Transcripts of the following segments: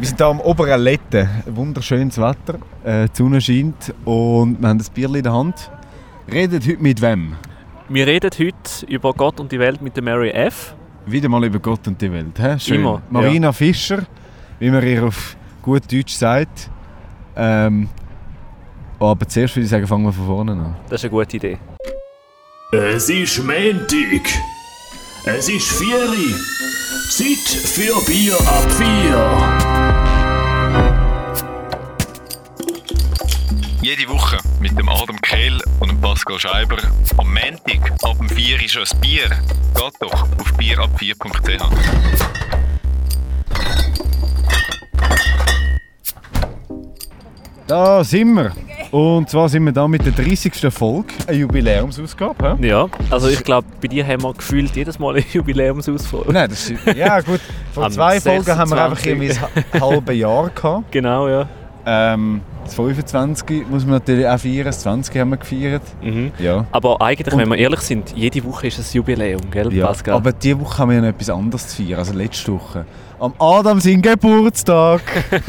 Wir sind hier am oberen Letten. Wunderschönes Wetter, äh, die Sonne scheint und wir haben das Bier in der Hand. Redet heute mit wem? Wir reden heute über Gott und die Welt mit der Mary F. Wieder mal über Gott und die Welt. He? Schön. Immer, Marina Fischer, wie man ihr auf gut Deutsch sagt. Ähm, aber zuerst würde ich sagen, fangen wir von vorne an. Das ist eine gute Idee. Es ist Montag. Es ist Vieri. Zeit für Bier ab vier. Jede Woche mit dem Adam Kehl und dem Pascal Scheiber am Montag ab dem 4 ist schon ein Bier. Geht doch auf bierab4.ch. Da sind wir. Und zwar sind wir da mit der 30. Folge, eine Jubiläumsausgabe. he? Ja, also ich glaube, bei dir haben wir gefühlt jedes Mal eine Jubiläumsausfolge. Nein, das ist, ja gut. Vor zwei Folgen haben wir einfach 26. irgendwie ein halbes Jahr gehabt. Genau, ja. Ähm, das 25 muss man natürlich auch feiern, das 20 haben wir gefeiert. Mhm. Ja. Aber eigentlich, Und- wenn wir ehrlich sind, jede Woche ist ein Jubiläum, gell, ja. Pascal? Aber diese Woche haben wir ja noch etwas anderes zu feiern, also letzte Woche. Am Adam sein Geburtstag.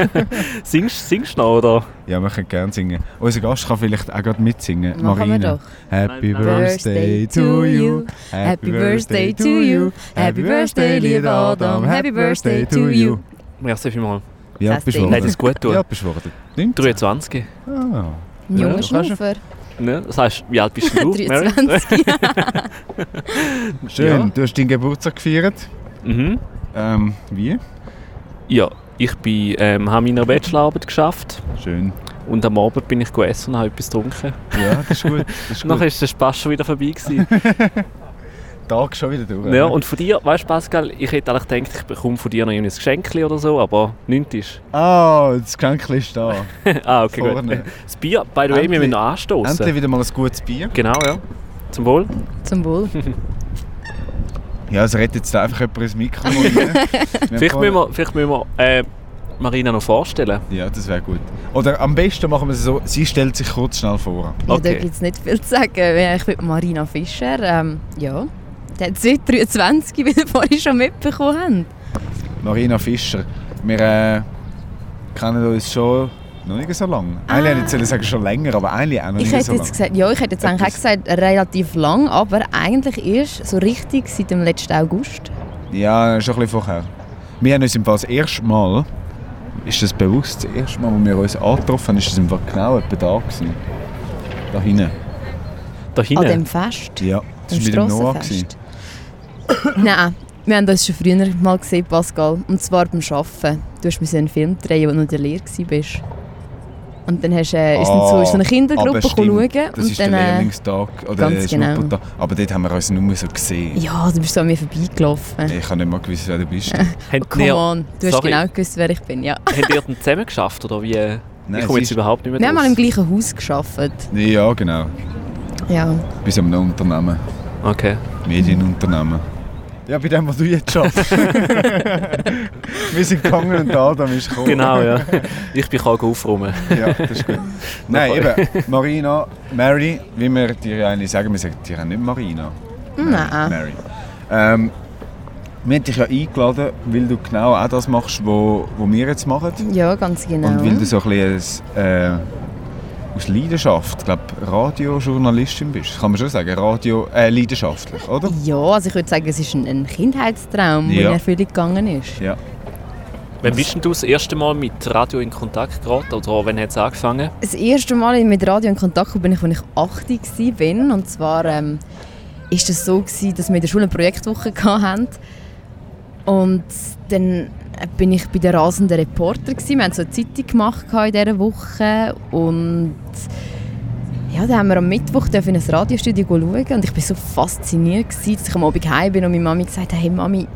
Singst, singst du noch, oder? ja, wir können gerne singen. Unser Gast kann vielleicht auch gerade mitsingen. Machen wir Marina. doch. Happy. Birthday to you. Happy Birthday to you. Happy Birthday, lieber Adam. Happy Birthday to you. Merci vielmals. Wie alt Das bist du. Nein, das gut tun. Wie alt bist du geworden? 19? 23. Ah. Ein Ja, junger du kannst Schnuffer. Ne? Das heißt, wie alt bist du, Mary? 23. Schön, Ja. du hast deinen Geburtstag gefeiert. Mhm. Ähm, wie? Ja, ich bin, ähm, habe meine Bachelorarbeit geschafft Schön. und am Abend bin ich gegessen und habe etwas getrunken. Ja, das ist gut. Das ist Nachher gut. ist der Spaß schon wieder vorbei gewesen. Tag schon wieder durch. ja, und von dir, weißt du Pascal, ich hätte eigentlich gedacht, ich bekomme von dir noch ein Geschenk oder so, aber nichts ist. Ah, das Geschenk ist da. ah, okay, Vorne. gut. Das Bier, by the way, wir Endlich- müssen noch anstoßen. Endlich wieder mal ein gutes Bier. Genau, ja. Zum Wohl. Zum Wohl. Ja, es rettet jetzt einfach jemand ins Mikro. rein. Wir haben Vielleicht müssen wir, vielleicht müssen wir äh, Marina noch vorstellen. Ja, das wäre gut. Oder am besten machen wir es so, sie stellt sich kurz schnell vor. Ja, Okay. da gibt es nicht viel zu sagen. Ja, Ich bin Marina Fischer. Ähm, ja. Der hat seit 23, wie wir vorhin schon mitbekommen haben. Marina Fischer. Wir äh, kennen uns schon noch nicht so lange. Eigentlich hätte ich sagen schon länger, aber eigentlich auch noch Ich nicht hätte so jetzt lange. gesagt, ja, ich hätte jetzt eigentlich auch Etwas- gesagt, relativ lang, aber eigentlich erst so richtig seit dem letzten August. Ja, schon ein bisschen vorher. Wir haben uns im Fall das erste Mal, ist das bewusst, das erste Mal, wo wir uns angetroffen haben, ist das im Fall genau etwa da gewesen. Da hinten. Da An hinten. dem Fest. Ja, das Dem war mit dem Noah. gewesen. Nein, wir haben uns schon früher mal gesehen, Pascal. Und zwar beim Arbeiten. Du hast mir einen Film drehen, wo du noch in der Lehre warst. Und dann hast, äh, ist dann so, ist so eine Kindergruppe Ah, schauen. Das und ist dann, der äh, Lehrlingstag oder ganz der genau. Aber dort haben wir uns nur so gesehen. Ja, du bist so an mir vorbeigelaufen. Ich habe nicht mal gewusst, wer du bist. Habt Come ihr, on, du hast Sorry. genau gewusst, wer ich bin, ja. habt ihr dann zusammen geschafft oder wie? Nein, ich komme jetzt ist- überhaupt nicht mehr Wir haben mal im gleichen Haus gearbeitet. Ja, genau. Ja. Bei so einem Unternehmen. Okay. Medienunternehmen. Ja, bei dem, was du jetzt schaffst. wir sind gegangen und da, Adam ist gekommen. Genau, ja. Ich bin auch aufräumen. Ja, das ist gut. Nein, eben, Marina, Mary, wie wir dir ja eigentlich sagen, wir sagen dir nicht Marina. Nein. Mary. Ähm, wir haben dich ja eingeladen, weil du genau auch das machst, was wo, wo wir jetzt machen. Ja, ganz genau. Und weil du so ein bisschen äh, aus Leidenschaft, ich glaube, Radiojournalistin bist. Kann man schon sagen, Radio, äh, leidenschaftlich, oder? Ja, also ich würde sagen, es ist ein, ein Kindheitstraum, der Ja. in Erfüllung gegangen ist. Ja. Wann bist denn du das erste Mal mit Radio in Kontakt geraten? Oder wann hat es angefangen? Das erste Mal mit Radio in Kontakt kam, bin ich, als ich 8 war. Und zwar ähm, ist das so, gewesen, dass wir in der Schule eine Projektwoche hatten. Und dann bin ich bei den rasenden Reporter. Gewesen. Wir haben so eine Zeitung gemacht in dieser Woche. Und ja, dann haben wir am Mittwoch in ein Radiostudio schauen. Und ich war so fasziniert, gewesen, dass ich am Abend heim bin und meine Mami gesagt hat, hey Mami,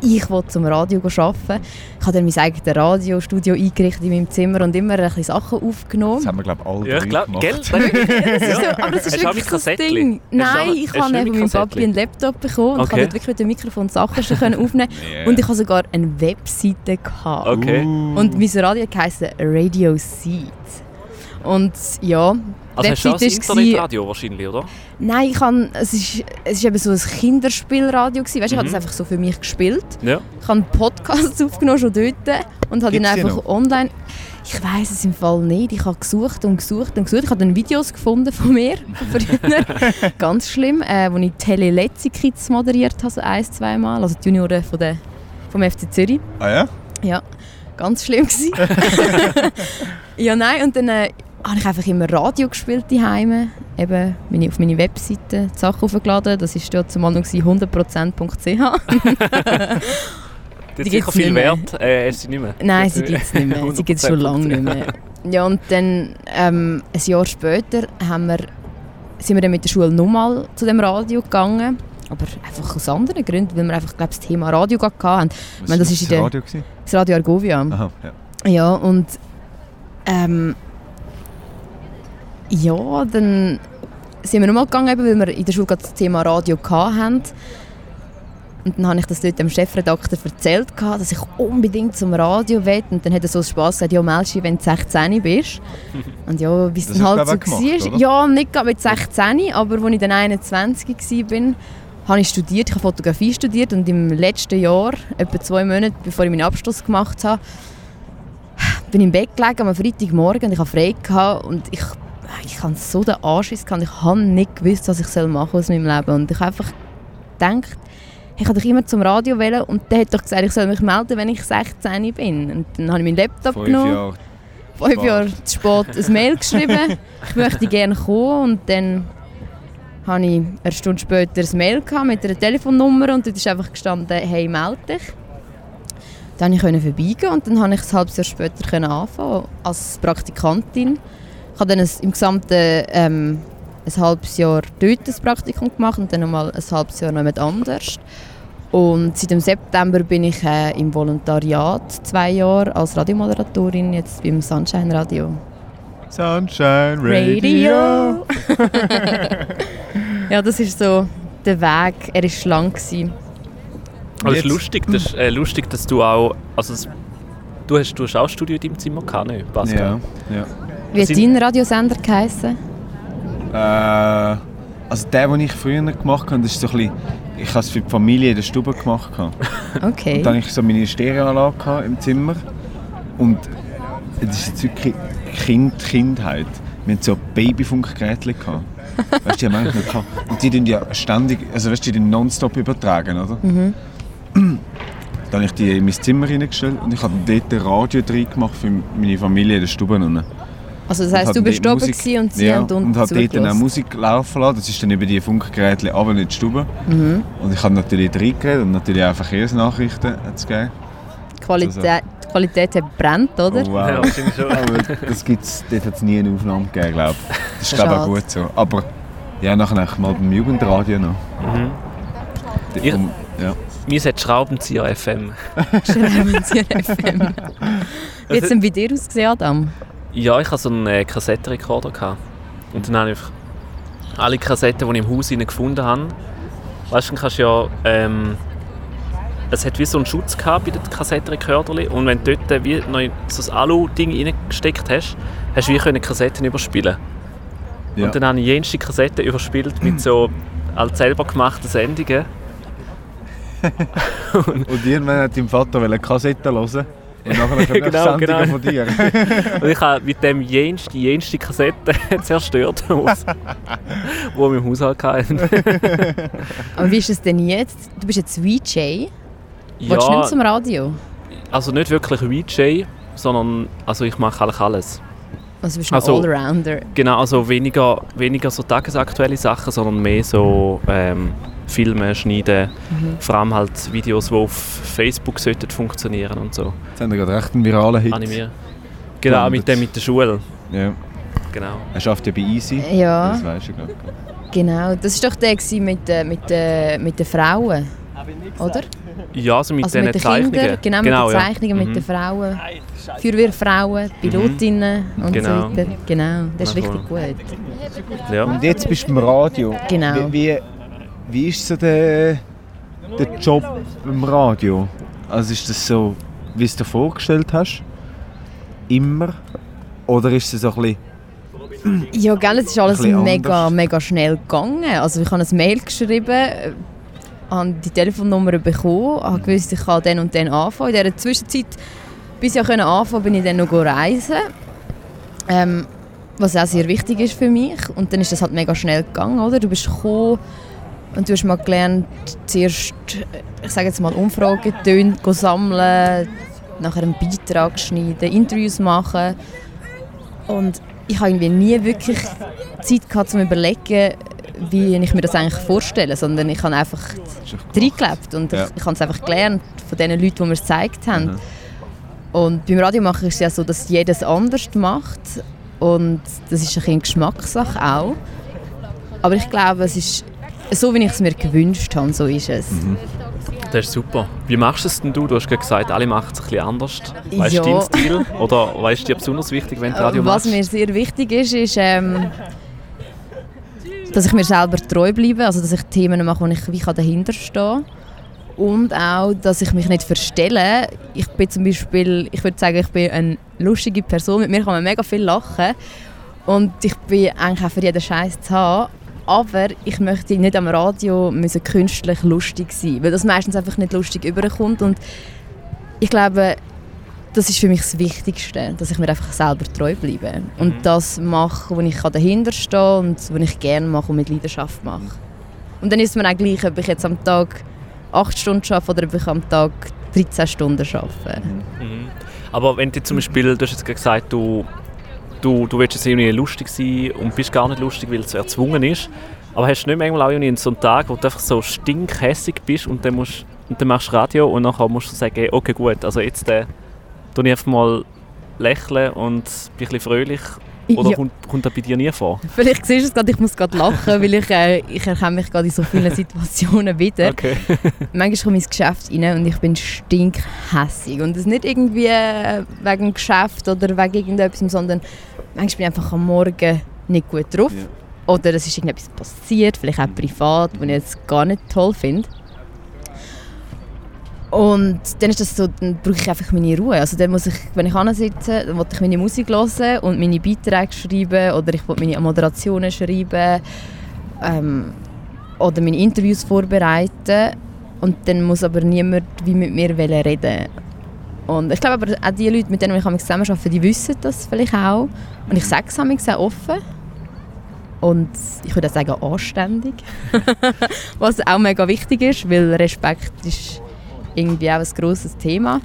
ich will zum Radio arbeiten. Ich habe dann mein eigenes Radiostudio eingerichtet in meinem Zimmer und immer ein bisschen Sachen aufgenommen. Das haben wir, glaube ich, alle Ja, glaube, gemacht. gell? Das ist so, aber das Hast ist auch wirklich mit so das Kassettchen? Ding. Hast Nein, ich hast habe mit meinem Papi einen Laptop bekommen und Okay. ich konnte wirklich mit dem Mikrofon Sachen schon können aufnehmen Yeah. Und ich hatte sogar eine Webseite. Gehabt. Okay. Und mein Radio heisst Radio Seed. Und ja, Also hast du auch ist Internetradio wahrscheinlich, oder? Nein, ich kann, es ist, es ist eben so ein Kinderspielradio gewesen. Weißt, ich habe Mhm. das einfach so für mich gespielt. Ja. Ich habe Podcasts aufgenommen schon dort und habe ihn einfach noch? online. Ich weiß es im Fall nicht. Ich habe gesucht und gesucht und gesucht. Ich habe dann Videos gefunden von mir von früher. Ganz schlimm, äh, wo ich Tele Letzi Kids moderiert habe, so ein, zwei Mal. Also die Junioren von der, vom FC Zürich. Ah ja? Ja, ganz schlimm gewesen. ja, nein, und dann äh, habe ich einfach immer Radio gespielt daheim. Eben meine, auf meine Webseite die Sachen hochgeladen. Das war dort zum Anfang 100%.ch. Die Die sicher gibt's viel nicht mehr. wert. Äh, du sie nicht mehr? Nein, sie gibt es nicht mehr. Sie gibt es schon lange nicht mehr. Ja, und dann ähm, ein Jahr später haben wir, sind wir dann mit der Schule nochmal zu dem Radio gegangen. Aber einfach aus anderen Gründen, weil wir einfach glaub, das Thema Radio haben. Was meine, das war ist der- Radio? gewesen? Das Radio Argovia. Aha, ja. Ja, und ähm, ja, dann sind wir nochmal gegangen, weil wir in der Schule gerade das Thema Radio hatten. Und dann habe ich das dort dem Chefredakteur erzählt, dass ich unbedingt zum Radio will. Und dann hat er so Spass gesagt, ja, melde dich, wenn du 16 bist. Und ja, wie es dann halt du so gemacht, war. oder? Ja, nicht gerade mit 16, aber als ich dann 21 war, habe ich studiert. Ich habe Fotografie studiert und im letzten Jahr, etwa zwei Monate bevor ich meinen Abschluss gemacht habe, bin im Bett gelegen am Freitagmorgen und ich hatte frei gehabt und ich, ich hatte so den Anschiss gehabt. Ich habe nicht gewusst, was ich soll machen aus meinem Leben und ich habe einfach gedacht, ich wollte doch immer zum Radio wählen und der hat doch gesagt, ich soll mich melden, wenn ich 16 bin. Und dann habe ich meinen Laptop Fünf genommen, Jahre. fünf spät. Jahre zu spät ein Mail geschrieben, ich möchte gerne kommen und dann habe ich eine Stunde später ein Mail gehabt mit einer Telefonnummer und dort ist einfach gestanden, hey, melde dich. Dann konnte ich vorbeigehen und dann konnte ich ein halbes Jahr später anfangen als Praktikantin. Ich habe dann ein, im Gesamten ähm, ein halbes Jahr dort ein Praktikum gemacht und dann nochmal ein halbes Jahr noch jemand anders. Und seit dem September bin ich äh, im Volontariat zwei Jahre als Radiomoderatorin jetzt beim Sunshine Radio. Sunshine Radio. ja, das ist so der Weg. Er war schlank. gewesen. Aber es ist lustig, das ist, äh, lustig, dass du auch. Also du, hast, du hast auch Studio in deinem Zimmer gehabt, nicht, Pascal? Ja, ja. Wie hat Sind- dein Radiosender geheißen? Äh, also der, den ich früher gemacht habe, das ist so ein bisschen, ich habe es für die Familie in der Stube gemacht. Okay. Und dann hatte ich so meine Stereoanlage im Zimmer. Und das ist jetzt wirklich kind, Kindheit. Wir hatten so Babyfunkgeräte. Weißt du, die haben eigentlich gehabt. Und die tun ja ständig, also weißt du, die nonstop übertragen, oder? Dann habe ich die in mein Zimmer reingestellt und ich habe dort ein Radio drin gemacht für meine Familie in der Stube. Also das heisst, du bist oben Musik- gewesen und sie ja, haben unten und hat dort dann auch. Musik laufen lassen. Das ist dann über die Funkgeräte aber in die Stube. Mhm. Und ich habe natürlich reingeredet und natürlich auch Verkehrsnachrichten hat's gegeben. Die Qualität, die Qualität hat brennt, oder? Oh, wow. Ja, wahrscheinlich schon. Aber das gibt's, dort hat es nie eine Aufnahme gegeben, glaube ich. Das ist glaube ich auch gut so. Aber ja, nachher mal beim Jugendradio noch. Mhm. Die- Ihr- um, ja. Wir sind Schraubenzieher FM. Schreibenzieher FM. Wie hat es denn bei dir ausgesehen, Adam? Ja, ich hatte so einen äh, Kassettenrekorder. Gehabt. Und dann habe ich alle Kassetten, die ich im Haus gefunden habe. Weißt du, dann kannst du ja. Ähm, es hat wie so einen Schutz gehabt bei den Kassettenrekordern. Und wenn du dort wie noch so ein Alu-Ding reingesteckt hast, hast du wie können Kassetten überspielen. Ja. Und dann habe ich jenste Kassetten überspielt mit so als selber gemachten Sendungen. Und irgendwann hat dein Vater eine Kassette hören und nachher kommen Genau, Sendungen genau. von dir. Und ich habe mit dem jenste, die jenste Kassette zerstört, wo wir im Haushalt hatten. Aber wie ist es denn jetzt? Du bist jetzt VJ. Willst du nicht mehr Ja, zum Radio? also nicht wirklich VJ, sondern also ich mache eigentlich alles. Also du bist ein Also- Allrounder. Genau, also weniger, weniger so tagesaktuelle Sachen, sondern mehr so ähm, Filme schneiden, vor allem halt Videos, die auf Facebook sollten funktionieren und so. Jetzt haben wir gerade recht einen viralen Hit. Animieren. Genau, mit dem mit der Schule. Ja. Genau. Er schafft ja bei Easy. Ja, Das weißt du, glaube ich. genau. Das war doch der mit, den- mit, den- mit den Frauen. Oder? Ja, also mit also diesen mit den Zeichnungen. Kindern. Genau, mit den ja. Zeichnungen mit Mhm. den Frauen. Feuerwehrfrauen, Pilotinnen und Genau. so weiter. Genau, das ist Na, richtig gut. Ja. Und jetzt bist du beim Radio. Genau. Wie, wie, wie ist so der, der Job im Radio? Also ist das so, wie du es dir vorgestellt hast? Immer? Oder ist es so ein bisschen Ja, gell, es ist alles mega, anders. mega schnell gegangen. Also ich habe ein Mail geschrieben, habe die Telefonnummer bekommen, habe gewusst, ich kann dann und dann anfangen. In dieser Zwischenzeit, bis ich anfangen konnte, bin ich dann noch reisen. Ähm, was auch sehr wichtig ist für mich. Und dann ist das halt mega schnell gegangen, oder? Du bist gekommen und du hast mal gelernt, zuerst, ich sage jetzt mal, Umfragen tön- go sammeln, nachher einen Beitrag schneiden, Interviews machen. Und ich habe irgendwie nie wirklich Zeit gehabt, um zu überlegen, wie ich mir das eigentlich vorstelle, sondern ich habe einfach reingelebt und Ja. ich, ich habe es einfach gelernt von den Leuten, die mir es gezeigt haben. Mhm. Und beim Radio machen ist es ja so, dass jedes anders macht und das ist ein bisschen Geschmackssache auch. Aber ich glaube, es ist so, wie ich es mir gewünscht habe, so ist es. Mhm. Das ist super. Wie machst du es denn du? Du hast gerade gesagt, alle machen es ein bisschen anders. Weißt Ja. du deinen Stil? Oder weißt du dir besonders wichtig, wenn du Radio Was machst? mir sehr wichtig ist, ist, ähm, dass ich mir selber treu bleibe, also dass ich Themen mache, wo ich wie dahinter stehe und auch, dass ich mich nicht verstelle. Ich bin zum Beispiel, ich würde sagen, ich bin eine lustige Person, mit mir kann man mega viel lachen. Und ich bin eigentlich auch für jeden Scheiß zu haben, aber ich möchte nicht am Radio müssen künstlich lustig sein, weil das meistens einfach nicht lustig überkommt. Und ich glaube, das ist für mich das Wichtigste, dass ich mir einfach selber treu bleibe und das mache, wo ich dahinter stehe und was ich gerne mache und mit Leidenschaft mache. Und dann ist es mir auch gleich, ob ich jetzt am Tag 8 Stunden arbeite oder ob ich am Tag 13 Stunden arbeite. Mhm. Aber wenn du zum Beispiel, du hast jetzt gesagt, du, du, du willst jetzt irgendwie lustig sein und bist gar nicht lustig, weil es erzwungen ist. Aber hast du nicht manchmal auch irgendwie so einen Tag, wo du einfach so stinkhässig bist und dann, musst, und dann machst du Radio und nachher musst du sagen, okay gut, also jetzt äh, tue ich einfach mal lächeln und bin ein bisschen fröhlich. Oder Ja. kommt, kommt das bei dir nie vor? Vielleicht siehst du es gerade, ich muss gerade lachen, weil ich, äh, ich erkenne mich gerade in so vielen Situationen wieder. Okay. Manchmal komme ich ins Geschäft rein und ich bin stinkhässig. Und das nicht irgendwie äh, wegen dem Geschäft oder wegen irgendetwas, sondern manchmal bin ich einfach am Morgen nicht gut drauf. Ja. Oder es ist irgendetwas passiert, vielleicht auch privat, was ich jetzt gar nicht toll finde. Und dann ist das so, dann brauche ich einfach meine Ruhe. Also dann muss ich, wenn ich sitze, dann will ich meine Musik hören und meine Beiträge schreiben oder ich will meine Moderationen schreiben ähm, oder meine Interviews vorbereiten. Und dann muss aber niemand wie mit mir reden Und ich glaube aber auch die Leute, mit denen ich manchmal zusammen arbeite, die wissen das vielleicht auch. Und ich sage es manchmal sehr offen. Und ich würde auch sagen, anständig. Was auch mega wichtig ist, weil Respekt ist irgendwie auch ein grosses Thema.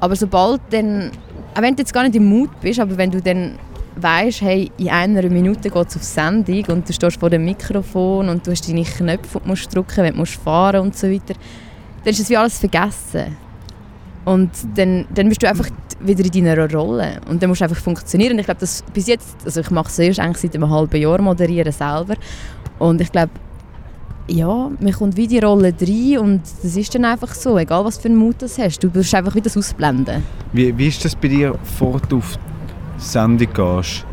Aber sobald dann, auch wenn du jetzt gar nicht im Mut bist, aber wenn du dann weißt, hey, in einer Minute geht es auf Sendung und du stehst vor dem Mikrofon und du hast deine Knöpfe, du musst drücken wenn du musst fahren und so weiter, dann ist das wie alles vergessen. Und dann, dann bist du einfach wieder in deiner Rolle und dann musst du einfach funktionieren. Und ich glaube, bis jetzt, also ich mache es erst eigentlich seit einem halben Jahr moderieren selber und ich glaube, ja, man kommt wie die Rolle rein und das ist dann einfach so, egal was für einen Mut du hast, du musst einfach wieder das ausblenden. Wie, wie ist das bei dir, bevor du auf die Sendung gehst?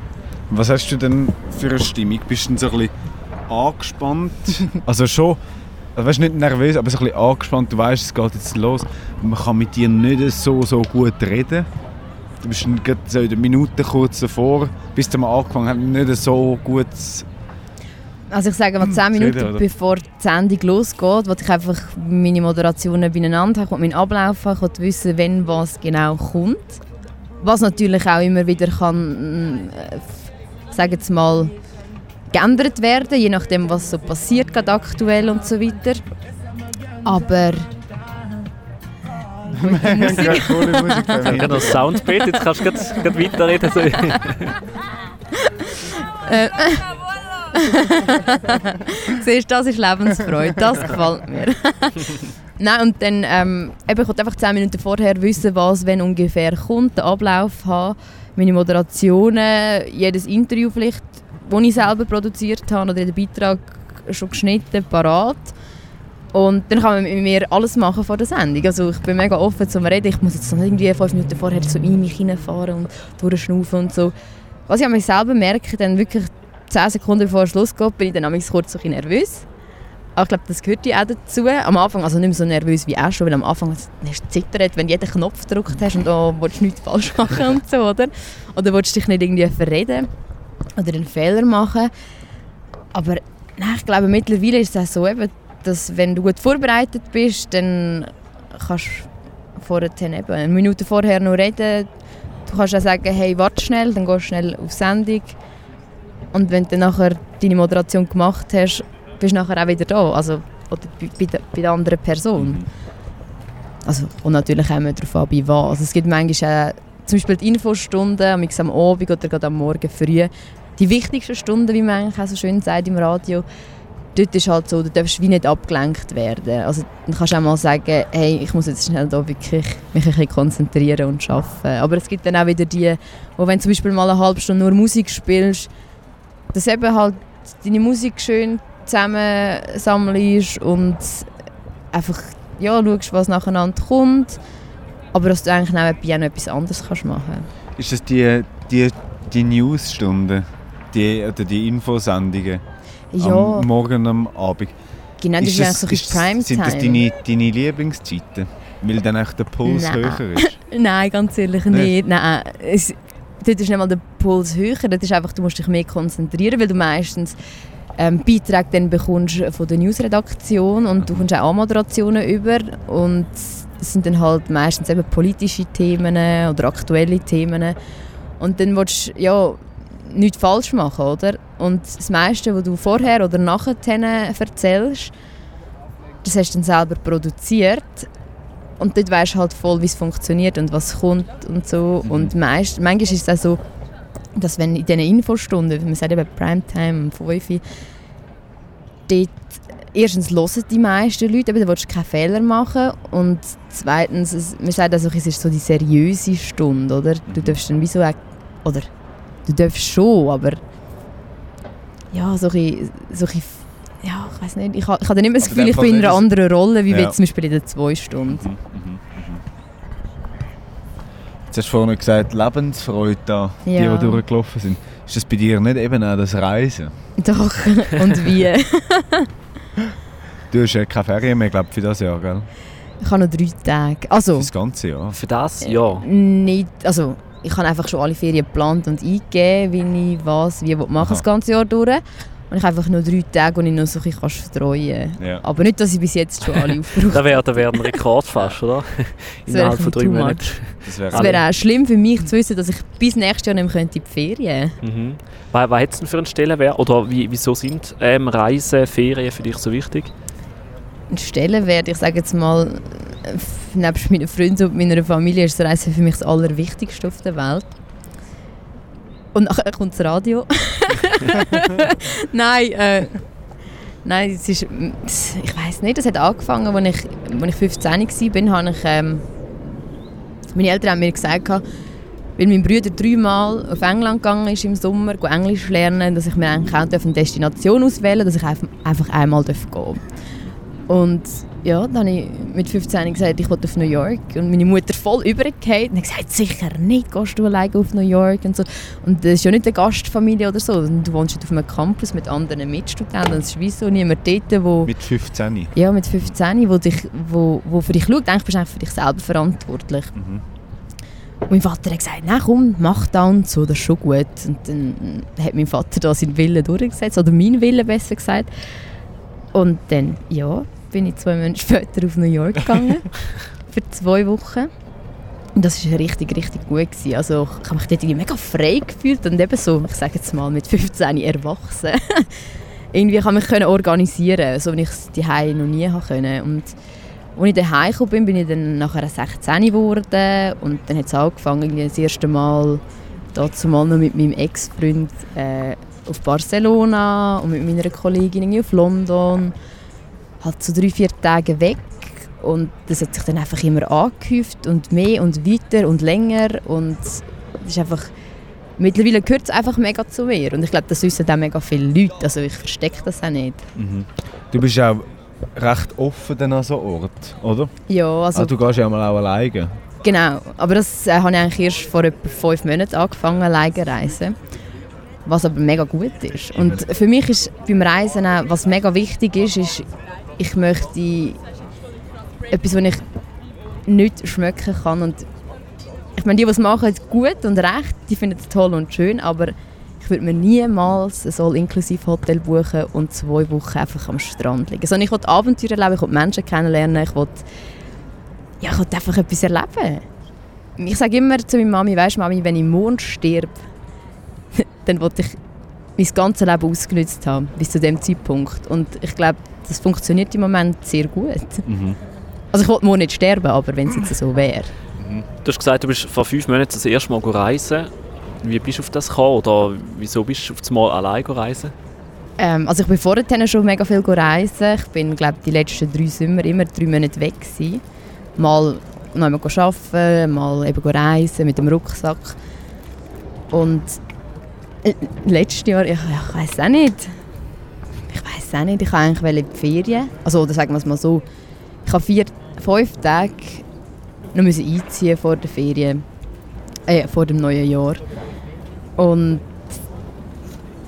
Was hast du denn für eine Stimmung? Bist du so ein bisschen angespannt? also schon, also weißt, nicht nervös, aber so ein bisschen angespannt. Du weißt, es geht jetzt los. Man kann mit dir nicht so, so gut reden. Du bist gerade so in der Minute kurz davor, bis du mal angefangen hast, nicht so gut Also ich sage mal 10 Reden, Minuten oder? bevor die Sendung losgeht, wollte ich einfach meine Moderationen beieinander haben, meinen Ablauf haben, wollte wissen, wann was genau kommt. Was natürlich auch immer wieder kann, äh, sage jetzt mal, geändert werden, je nachdem was so passiert, gerade aktuell und so weiter. Aber Musik bei Ich habe noch Soundbit, jetzt kannst du gerade, weiterreden. So. Siehst das ist Lebensfreude, das gefällt mir. Nein, und dann ähm, eben, ich einfach 10 Minuten vorher wissen, was wenn ungefähr kommt, den Ablauf haben, meine Moderationen, jedes Interview vielleicht, das ich selber produziert habe oder den Beitrag schon geschnitten, parat. Und dann kann man mit mir alles machen vor der Sendung. Also ich bin mega offen zum Reden. Ich muss jetzt nicht irgendwie fünf Minuten vorher so in mich hineinfahren und durchschnaufen und so. Was ich an mir selber merke, dann wirklich 10 Sekunden bevor es losgeht, bin ich dann kurz so ein bisschen nervös. Aber ich glaube, das gehört ja auch dazu. Am Anfang, also nicht mehr so nervös wie auch schon, weil am Anfang hast du zittert, wenn du jeden Knopf gedrückt hast und oh, willst du nichts falsch machen und so, oder? Oder willst du dich nicht irgendwie verreden. oder einen Fehler machen. Aber nein, ich glaube, mittlerweile ist es auch so, eben, dass wenn du gut vorbereitet bist, dann kannst du vorher eben eine Minute vorher noch reden. Du kannst auch sagen, hey, warte schnell, dann gehst du schnell auf Sendung. Und wenn du dann nachher deine Moderation gemacht hast, bist du nachher auch wieder da. Also, oder bei, der- bei der anderen Person. Also, und natürlich auch immer darauf an, bei was. Also, es gibt manchmal auch, zum Beispiel die Infostunden, am am Abend oder gerade am Morgen früh. Die wichtigsten Stunden, wie man eigentlich auch so schön sagt im Radio, dort ist halt so, du darfst wie nicht abgelenkt werden. Also, dann kannst du auch mal sagen, hey, ich muss jetzt schnell da wirklich mich ein bisschen konzentrieren und arbeiten. Aber es gibt dann auch wieder die, wo wenn du zum Beispiel mal eine halbe Stunde nur Musik spielst, dass eben halt deine Musik schön zusammensammelst und einfach ja, schaust, was nacheinander kommt. Aber dass du eigentlich nebenbei auch noch etwas anderes kannst machen Ist das die, die, die Newsstunde? Die, oder die Infosendungen? Ja, Am Morgen, am Abend? genau, das ist, eigentlich so ist- bisschen Sind das Primetime. deine, deine Lieblingszeiten? Weil dann echt der Puls Nein. höher ist? Nein, ganz ehrlich Nicht? nicht. Nein, es, dort ist nicht mal der Puls höher, dort ist einfach, du musst dich mehr konzentrieren, weil du meistens ähm, Beiträge dann bekommst von der Newsredaktion und du kommst auch Anmoderationen über und es sind dann halt meistens eben politische Themen oder aktuelle Themen und dann willst du ja nichts falsch machen, oder? Und das meiste, was du vorher oder nachher erzählst, das hast du dann selber produziert und dort weisst du halt voll, wie es funktioniert und was kommt und so. Mhm. Und meist, manchmal ist es auch so, dass wenn in diesen Infostunden, man sagt eben Primetime um 5 Uhr, dort erstens hören die meisten Leute, eben, da willst du keine Fehler machen und zweitens, es, man sagt also, es ist so die seriöse Stunde, oder? Du Mhm. darfst dann wie so, auch- oder du darfst schon, aber ja, so ein, ja, ich weiß nicht, ich, ha- ich habe dann immer das Aber Gefühl, ich bin in einer anderen Rolle, wie Ja. jetzt zum Beispiel in den zwei Stunden. Mhm, mhm, mhm. Jetzt hast du vorhin gesagt, Lebensfreude da, die, Ja. die durchgelaufen sind. Ist das bei dir nicht eben auch das Reisen? Doch, und wie? Du hast ja keine Ferien mehr, glaube ich, für das Jahr, gell? Ich habe noch drei Tage. Also, Für das ganze Jahr. Für das, ja. nicht, also ich habe einfach schon alle Ferien geplant und eingegeben, wie ich was, wie ich machen das ganze Jahr durch. Und ich habe einfach nur drei Tage, die ich noch so ein bisschen streuen kann. Ja. Aber nicht, dass ich bis jetzt schon alle aufgebraucht Das wäre wär ein Rekord fast, oder? Innerhalb von drei Monaten. wäre Es wäre auch schlimm für mich zu wissen, dass ich bis nächstes Jahr nicht mehr könnte in die Ferien Mhm. Was, was es denn für einen Stellenwert? Oder wie, wieso sind ähm, Reisen, Ferien für dich so wichtig? Ein Stellenwert, ich sage jetzt mal, nebst meinen Freunden und meiner Familie ist das Reisen für mich das Allerwichtigste auf der Welt. Und nachher kommt das Radio. nein, äh, nein, es ist, ich weiß nicht, das hat angefangen, als ich, als ich 15 war, ich, ähm, meine Eltern haben mir gesagt, weil mein Bruder dreimal auf England gegangen ist im Sommer, Englisch lernen, dass ich mir eigentlich auch eine Destination auswählen darf, dass ich einfach- einmal gehen darf. Und ja, dann habe ich mit 15 gesagt, ich will auf New York. Und meine Mutter voll übergefallen und hat gesagt, sicher nicht, gehst du alleine auf New York und so. Und das ist ja nicht eine Gastfamilie oder so. Du wohnst auf einem Campus mit anderen Mitstudenten. Es ist wie so niemand dort, wo... Mit 15. Ja, mit 15, wo, dich, wo, wo für dich schaut. Eigentlich bist du für dich selber verantwortlich. Mhm. Und mein Vater hat gesagt, nein komm, mach da und so, das ist schon gut. Und dann hat mein Vater da seinen Willen durchgesetzt, oder meinen Willen besser gesagt. Und dann, ja, bin ich zwei Monate später auf New York gegangen. für zwei Wochen. Und das war richtig, richtig gut. Gewesen. Also ich habe mich dort irgendwie mega frei gefühlt und eben so, ich sage jetzt mal, mit 15 erwachsen. irgendwie kann ich mich organisieren, so wie ich es daheim noch nie können. Und als ich daheim gekommen bin, bin ich dann nachher 16 geworden und dann hat es angefangen, irgendwie das erste Mal dazu mal noch mit meinem Ex-Freund äh, auf Barcelona und mit meiner Kollegin irgendwie auf London. Halt so drei, vier Tage weg und das hat sich dann einfach immer angehäuft und mehr und weiter und länger und es ist einfach mittlerweile gehört es einfach mega zu mir und ich glaube, das wissen auch mega viele Leute, also ich verstecke das auch nicht. Mhm. Du bist auch recht offen dann an so Ort, oder? Ja, also Also, du gehst ja mal auch alleine. Genau, aber das äh, habe ich eigentlich erst vor etwa fünf Monaten angefangen, alleine zu reisen. Was aber mega gut ist. Und für mich ist beim Reisen auch, was mega wichtig ist, ist, ich möchte etwas, was ich nicht schmecken kann. Und ich meine, die, die es machen, gut und recht, die finden es toll und schön, aber Ich würde mir niemals ein All-Inclusive-Hotel buchen und zwei Wochen einfach am Strand liegen. Sondern ich will Abenteuer erleben, ich will Menschen kennenlernen, ich will, ja, ich will einfach etwas erleben. Ich sage immer zu meiner Mami, weisst Mami, wenn ich morgen sterbe, dann will ich mein ganzes Leben ausgenutzt haben, bis zu dem Zeitpunkt. Und ich glaube, das funktioniert im Moment sehr gut. Also ich will morgen nicht sterben, aber wenn es jetzt so wäre. Du hast gesagt, du bist vor fünf Monaten das erste Mal reisen. Wie bist du auf das gekommen? Oder wieso bist du auf das Mal allein reisen? Ähm, also ich bin vorher schon mega viel reisen. Ich bin, glaube die letzten drei Sommer immer drei Monate weg gewesen. Mal noch einmal arbeiten, mal eben reisen mit dem Rucksack. Und äh, letztes Jahr, ich, ich weiß auch nicht. Ich weiß auch nicht, ich wollte eigentlich in die Ferien. Also, oder sagen wir es mal so. Ich habe vier, fünf Tage noch müssen einziehen vor der Ferien. Äh, vor dem neuen Jahr. Und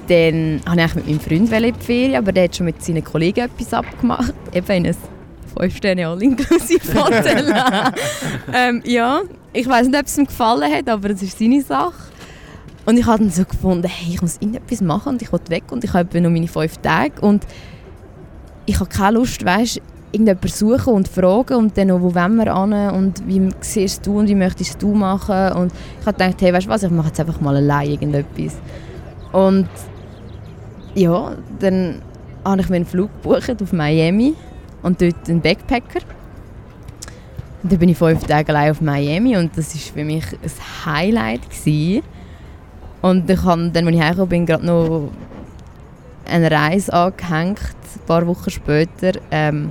dann wollte ich mit meinem Freund in die Ferien, aber der hat schon mit seinen Kollegen etwas abgemacht. Eben in ein 5 Sterne all-inklusive Hotel. ähm, ja, ich weiß nicht, ob es ihm gefallen hat, aber es ist seine Sache. Und ich habe dann so gefunden, hey, ich muss irgendetwas machen und ich will weg und ich habe noch meine fünf Tage und ich habe keine Lust, weißt, irgendjemanden suchen und fragen und dann noch, wo wollen wir hin und wie siehst du und wie möchtest du machen und ich habe gedacht, hey, weißt du was, ich mache jetzt einfach mal allein irgendetwas. Und ja, dann habe ich mir einen Flug gebucht auf Miami und dort einen Backpacker. Und dann bin ich fünf Tage allein auf Miami und das war für mich ein Highlight. Gewesen. Und ich habe dann, als ich heimgekommen bin, gerade noch eine Reise angehängt, ein paar Wochen später, ähm,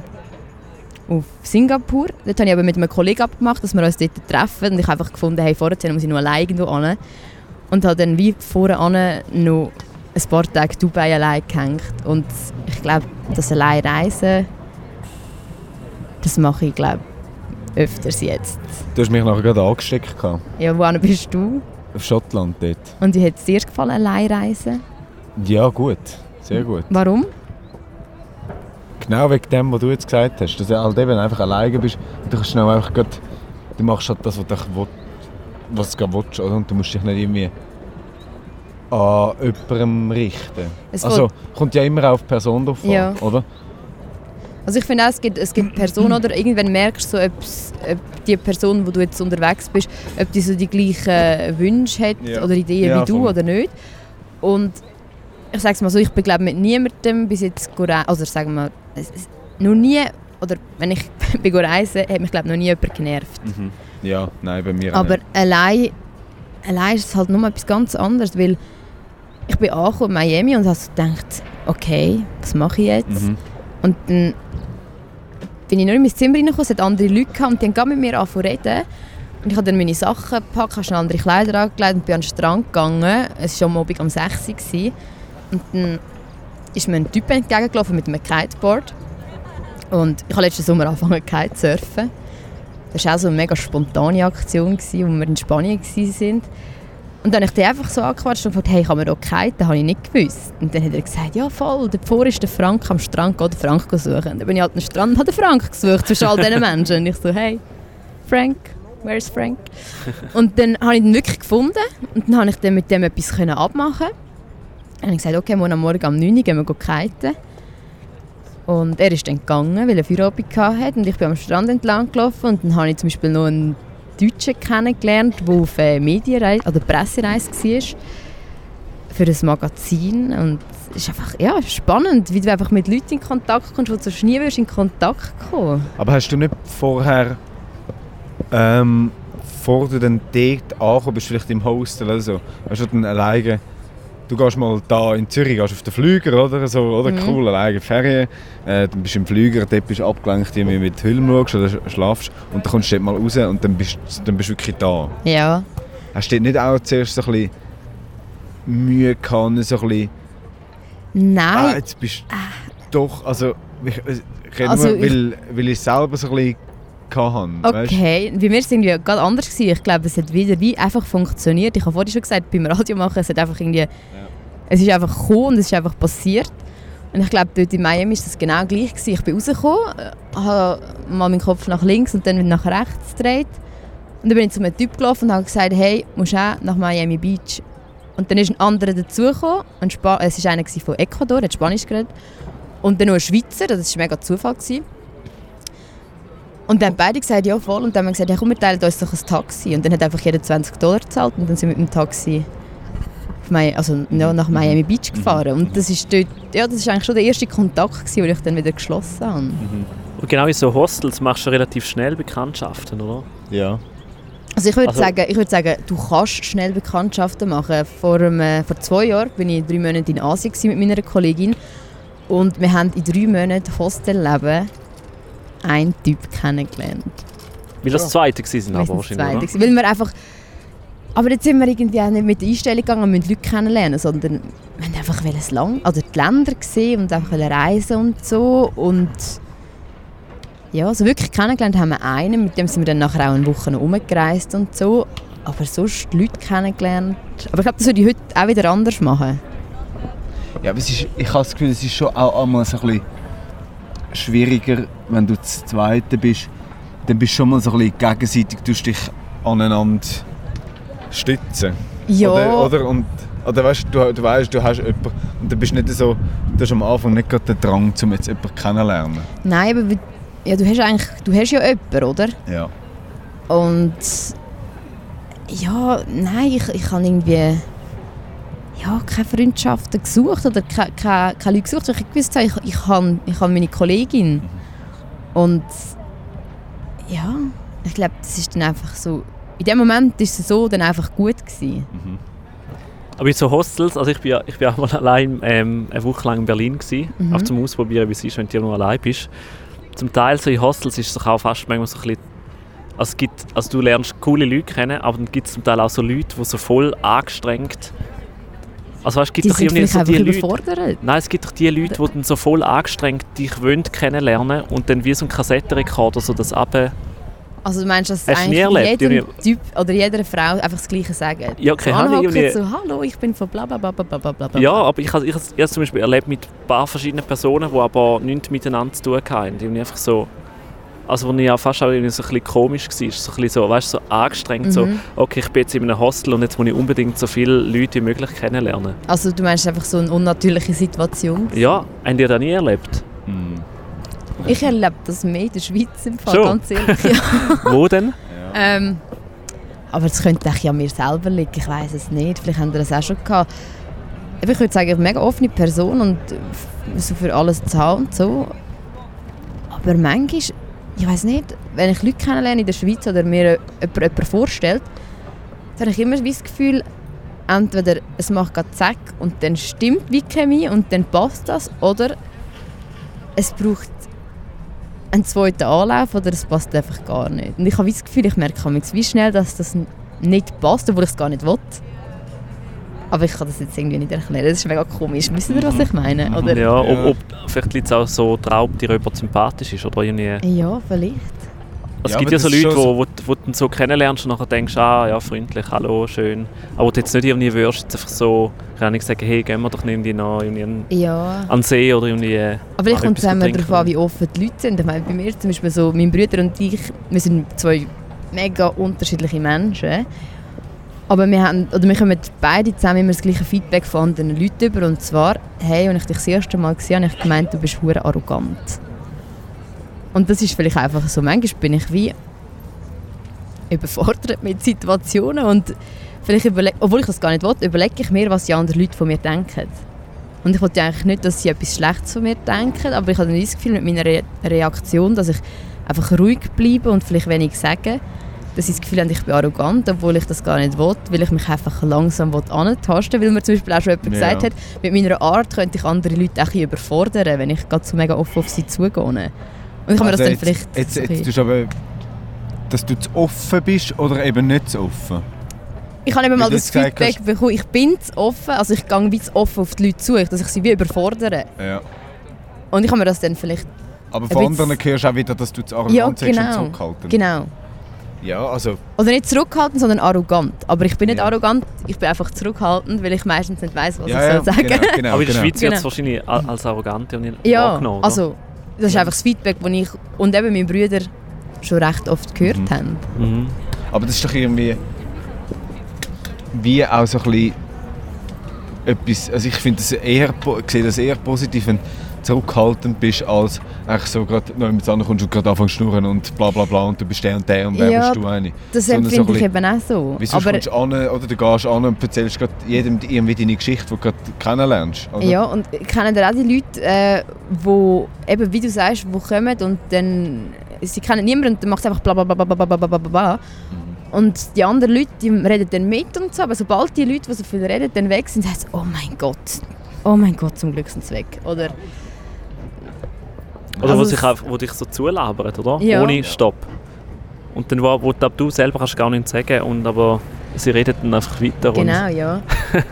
auf Singapur. Dort habe ich aber mit einem Kollegen abgemacht, dass wir uns dort treffen. Und ich habe einfach gefunden, hey, vorher muss ich noch allein irgendwo hin. Und habe dann wie vorher noch ein paar Tage Dubai allein gehängt. Und ich glaube, das allein Reisen, das mache ich, glaube öfters jetzt. Du hast mich nachher gerade angesteckt. Ja, wohin bist du? Auf Schottland dort. Und wie hat es dir gefallen, allein reisen? Ja, gut. Sehr gut. Warum? Genau wegen dem, was du jetzt gesagt hast. Dass du halt eben einfach alleine bist und du kannst schnell einfach grad, du machst halt das, was du, will, was du gerade willst. Oder? Und du musst dich nicht irgendwie an jemandem richten. Es also, kommt ja immer auf die Person an, Ja. oder? Also ich finde auch, es gibt, es gibt Personen, oder irgendwann merkst du, so, ob die Person, wo du jetzt unterwegs bist, ob die so die gleichen Wünsche hat Ja. oder Ideen Ja, wie du voll. oder nicht. Und ich sage es mal so, ich bin glaube mit niemandem bis jetzt also sagen wir, noch nie, oder wenn ich bin go reisen, hat mich glaube noch nie jemand genervt. Ja, nein, bei mir auch Aber nicht. allein, allein ist es halt nochmal etwas ganz anderes, weil ich bin angekommen in Miami und habe so gedacht, okay, was mache ich jetzt? Mhm. Und dann bin ich nur in mein Zimmer reingekommen, es hat andere Leute gehabt und die haben mit mir angefangen reden. Und ich habe dann meine Sachen gepackt, habe schnell andere Kleider angelegt und bin an den Strand gegangen. Es war schon am Abend um 6 Uhr. Und dann ist mir ein Typ entgegengelaufen mit einem Kiteboard. Und ich habe letzten Sommer angefangen Kite zu surfen. Das war auch so eine mega spontane Aktion, wo wir in Spanien waren. Und dann habe ich den einfach so angequatscht und gefragt, hey, kann man hier kiten? Das habe ich nicht gewusst. Und dann hat er gesagt, ja voll, davor ist der Frank am Strand, geh den Frank suchen. Und dann bin ich halt am Strand und habe den Frank gesucht zwischen all diesen Menschen. Und ich so, hey, Frank, where is Frank? und dann habe ich ihn wirklich gefunden und dann habe ich dann mit dem etwas können abmachen habe ich gesagt, okay, morgen Morgen um 9 Uhr gehen wir kiten. Und er ist dann gegangen, weil er Feierabend hatte und ich bin am Strand entlang gelaufen und dann habe ich zum Beispiel noch einen Deutschen kennengelernt, der auf äh, oder Pressereise war für ein Magazin. Und es ist einfach ja, spannend, wie du einfach mit Leuten in Kontakt kommst, wo du sonst nie in Kontakt kommen. Aber hast du nicht vorher, ähm, bevor du dann dort angekommen bist, vielleicht im Hostel oder so, hast du dann alleine, du gehst mal da in Zürich, gehst auf den Flüger oder so, oder Mhm. cool, alleine Ferien, äh, dann bist du im Flüger, dort bist du abgelenkt, irgendwie mit Film schaust oder sch- schlafst und dann kommst du dort mal raus und dann bist, dann bist du wirklich da. Ja. Hast du dort nicht auch zuerst so ein bisschen Mühe gehabt, so ein bisschen, ah, Nein, jetzt bist du doch, also ich, ich rede Also nur, ich- weil, weil ich selber so ein bisschen weisst? okay. Bei mir war es irgendwie gerade anders. Gewesen. Ich glaube, es hat wieder wie einfach funktioniert. Ich habe vorhin schon gesagt, beim Radio machen, es hat einfach irgendwie... Es ist einfach gekommen und es ist einfach passiert. Und ich glaube, dort in Miami war das genau gleich. Gewesen. Ich bin rausgekommen, habe mal meinen Kopf nach links und dann nach rechts gedreht. Und dann bin ich zu einem Typ gelaufen und habe gesagt, hey, musst du auch nach Miami Beach? Und dann ist ein anderer dazugekommen. Ein es war einer von Ecuador, hat Spanisch geredet. Und dann noch ein Schweizer, das war mega Zufall. Gewesen. Und dann haben beide gesagt, ja voll. Und dann haben wir gesagt, ja komm, wir teilen uns doch ein Taxi. Und dann hat einfach jeder 20 Dollar gezahlt und dann sind wir mit dem Taxi auf Mi- also, ja, nach Miami Beach gefahren. Und das ist dort, ja, das ist eigentlich schon der erste Kontakt, gewesen, den ich dann wieder geschlossen habe. Und genau in so Hostels machst du relativ schnell Bekanntschaften, oder? Ja. Also ich würde Also- sagen, ich würde sagen, du kannst schnell Bekanntschaften machen. Vor, einem, äh, vor zwei Jahren bin ich drei Monate in Asien gewesen mit meiner Kollegin und wir haben in drei Monaten Hostelleben einen Typ kennengelernt. Weil das zweite war, sind Wir aber wahrscheinlich, zwei oder? gewesen, Weil wir einfach... Aber jetzt sind wir irgendwie auch nicht mit der Einstellung gegangen, wir müssen Leute kennenlernen, sondern wir haben einfach das Land, also die Länder gesehen und einfach reisen und so und ja, also wirklich kennengelernt haben wir einen, mit dem sind wir dann nachher auch eine Woche noch rumgereist und so, aber sonst die Leute kennengelernt. Aber ich glaube, das würde ich heute auch wieder anders machen. Ja, aber es ist, ich habe das Gefühl, es ist schon auch einmal so ein bisschen schwieriger, wenn du das Zweite bist. Dann bist du schon mal so ein bisschen gegenseitig, du dich aneinander stützen. Ja, Oder, oder, und, oder weißt, du, du weißt, du hast jemanden und dann bist du nicht so, du hast am Anfang nicht gerade den Drang, um jetzt jemanden kennenzulernen. nein, aber ja, du hast eigentlich, du hast ja jemanden, oder? Ja. Und ja, nein, ich, ich habe irgendwie ja, keine Freundschaften gesucht oder keine, keine, keine Leute gesucht. weil Ich gewusst habe, ich, ich, habe, ich habe meine Kollegin. Und ja, ich glaube, das ist dann einfach so. In dem Moment ist es so dann einfach gut gewesen. Aber in so Hostels, also ich bin, ich bin auch mal allein ähm, eine Woche lang in Berlin gewesen, Mhm. auch zum Ausprobieren, wie es ist, wenn du nur allein bist. Zum Teil so in Hostels ist es auch fast manchmal so ein bisschen, also, gibt, also du lernst coole Leute kennen, aber dann gibt es zum Teil auch so Leute, die so voll angestrengt, also weißt, es gibt Die doch sind irgendwie vielleicht so die einfach Leute, überfordert. Nein, es gibt doch die Leute, die dann so voll angestrengt dich wollen kennenlernen und dann wie so ein Kassettenrekorder so das ab... Also du meinst, dass eigentlich erlebt, jedem? Typ oder jeder Frau einfach das Gleiche sagen? Ja, keine so Ahnung, so, hallo, ich bin von bla bla bla bla bla bla bla. Ja, aber ich habe ich, has- ich zum Beispiel erlebt mit ein paar verschiedenen Personen, die aber nichts miteinander zu tun hatten. Die haben einfach so... Also wo ich ja fast auch irgendwie so ein bisschen komisch war, so ein bisschen so, weißt, so angestrengt, so Mhm. okay, ich bin jetzt in einem Hostel und jetzt muss ich unbedingt so viele Leute wie möglich kennenlernen. Also du meinst einfach so eine unnatürliche Situation? Ja, habt ihr das nie erlebt? Mhm. Ich erlebe das mehr in der Schweiz im Fall, Schon? ganz ehrlich. Ja. Wo denn? ähm, aber es könnte eigentlich an mir selber liegen, ich weiß es nicht. Vielleicht haben wir das auch schon gehabt. Ich würde sagen, ich bin eine mega offene Person und so für alles zu haben und so. Aber manchmal, ich weiß nicht, wenn ich Leute kennenlerne in der Schweiz oder mir jemand, jemand vorstellt, dann habe ich immer das Gefühl, entweder es macht gerade zack und dann stimmt wie Chemie und dann passt das, oder es braucht einen zweiten Anlauf oder es passt einfach gar nicht. Und ich habe das Gefühl, ich merke wie schnell, dass das nicht passt, obwohl ich es gar nicht will. Aber ich kann das jetzt irgendwie nicht erklären. Das ist mega komisch. Wissen ihr, was ich meine? Oder? Ja, ob, ob vielleicht liegt es auch so drauf, ob dir jemand sympathisch ist oder irgendwie... Ja, vielleicht. Also Ja, es gibt ja so Leute, schon wo, wo, wo du dann so kennenlernst und nachher denkst, ah ja, freundlich, hallo, schön. Aber wo du jetzt nicht irgendwie würdest, jetzt einfach so, kann ich sagen, hey, gehen wir doch irgendwie noch irgendwie an, Ja. an den See oder irgendwie... äh, Aber ich kommt es immer darauf an, wie offen die Leute sind. Ich meine, bei mir zum Beispiel so, mein Bruder und ich, wir sind zwei mega unterschiedliche Menschen. Aber wir, haben, oder wir kommen beide zusammen immer das gleiche Feedback von anderen Leuten über. Und zwar, hey, als ich dich das erste Mal gesehen habe, habe ich gemeint, du bist hure arrogant. Und das ist vielleicht einfach so. Manchmal bin ich wie überfordert mit Situationen und vielleicht überleg, obwohl ich das gar nicht will, überlege ich mir, was die anderen Leute von mir denken. Und ich wollte eigentlich nicht, dass sie etwas Schlechtes von mir denken, aber ich habe dann das Gefühl mit meiner Re Reaktion, dass ich einfach ruhig bleibe und vielleicht wenig sage, dass sie das Gefühl haben, ich bin arrogant, obwohl ich das gar nicht will, weil ich mich einfach langsam antasten will, weil mir zum Beispiel auch schon jemand Ja. gesagt hat, mit meiner Art könnte ich andere Leute auch überfordern, wenn ich gerade so mega offen auf sie zugehe. Und ich habe mir das dann Also jetzt, vielleicht... Jetzt, jetzt bisschen- tust du aber, dass du zu offen bist oder eben nicht zu offen. Ich habe eben mal das jetzt Feedback bekommen, ich bin zu offen, also ich gehe wie zu offen auf die Leute zu, dass ich sie wie überfordere. Ja. Und ich habe mir das dann vielleicht... Aber von anderen hörst du auch wieder, dass du zu arrogant Ja, sagst und genau. zurückhaltend. Genau. Ja, also Oder nicht zurückhaltend, sondern arrogant. Aber ich bin nicht Ja. arrogant, ich bin einfach zurückhaltend, weil ich meistens nicht weiß, was ja, ich ja, soll sagen. Genau, genau, Aber in der genau. Schweiz wird es Genau. wahrscheinlich als arrogant ja nicht Ja, wahrgenommen, oder? also das ist einfach das Feedback, das ich und eben meine Brüder schon recht oft gehört Mhm. haben. Mhm. Aber das ist doch irgendwie wie auch so ein bisschen etwas, also ich finde das eher, sehe das eher positiv, wenn zurückhaltend bist, als echt so gerade noch jemand anderes kommst und gerade anfängst zu schnurren und bla bla bla und du bist der und der und wer ja, bist du eine. das empfinde so ich eben auch so. Wieso aber kommst du an, oder du gehst an und erzählst gerade jedem irgendwie deine Geschichte, die du gerade kennenlernst. Oder? Ja, und kennen dann auch die Leute, äh, eben, wie du sagst, wo kommen und dann, sie kennen niemanden und dann macht es einfach bla bla bla bla bla bla bla mhm. und die anderen Leute, die reden dann mit und so, aber sobald die Leute, die so viel reden, dann weg sind, sagen sie, oh mein Gott, oh mein Gott, zum Glück sind sie weg. Oder oder Also wo, sich einfach, wo dich so zulabern, oder? Ja. Ohne Stopp. Und dann, wo, wo du, du selber kannst gar nichts sagen, und aber sie reden dann einfach weiter. genau, ja.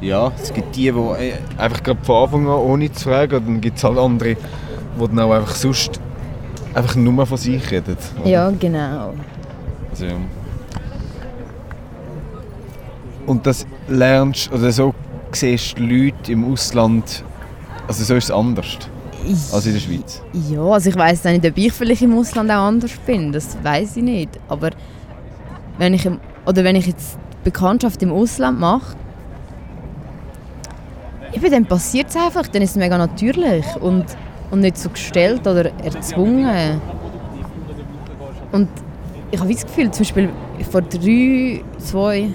Ja, es gibt die, die äh, einfach gerade von Anfang an ohne zu fragen, und dann gibt es halt andere, die dann auch einfach sonst einfach nur von sich reden. oder? Ja, genau. Also, ja. Und das lernst, oder so siehst du Leute im Ausland, also so ist es anders als in der Schweiz. Ja, also ich weiß nicht, ob ich vielleicht im Ausland auch anders bin, das weiß ich nicht. Aber wenn ich, im, oder wenn ich jetzt Bekanntschaft im Ausland mache, eben, dann passiert es einfach, dann ist es mega natürlich und, und nicht so gestellt oder erzwungen. Und ich habe das Gefühl, zum Beispiel vor drei, zwei,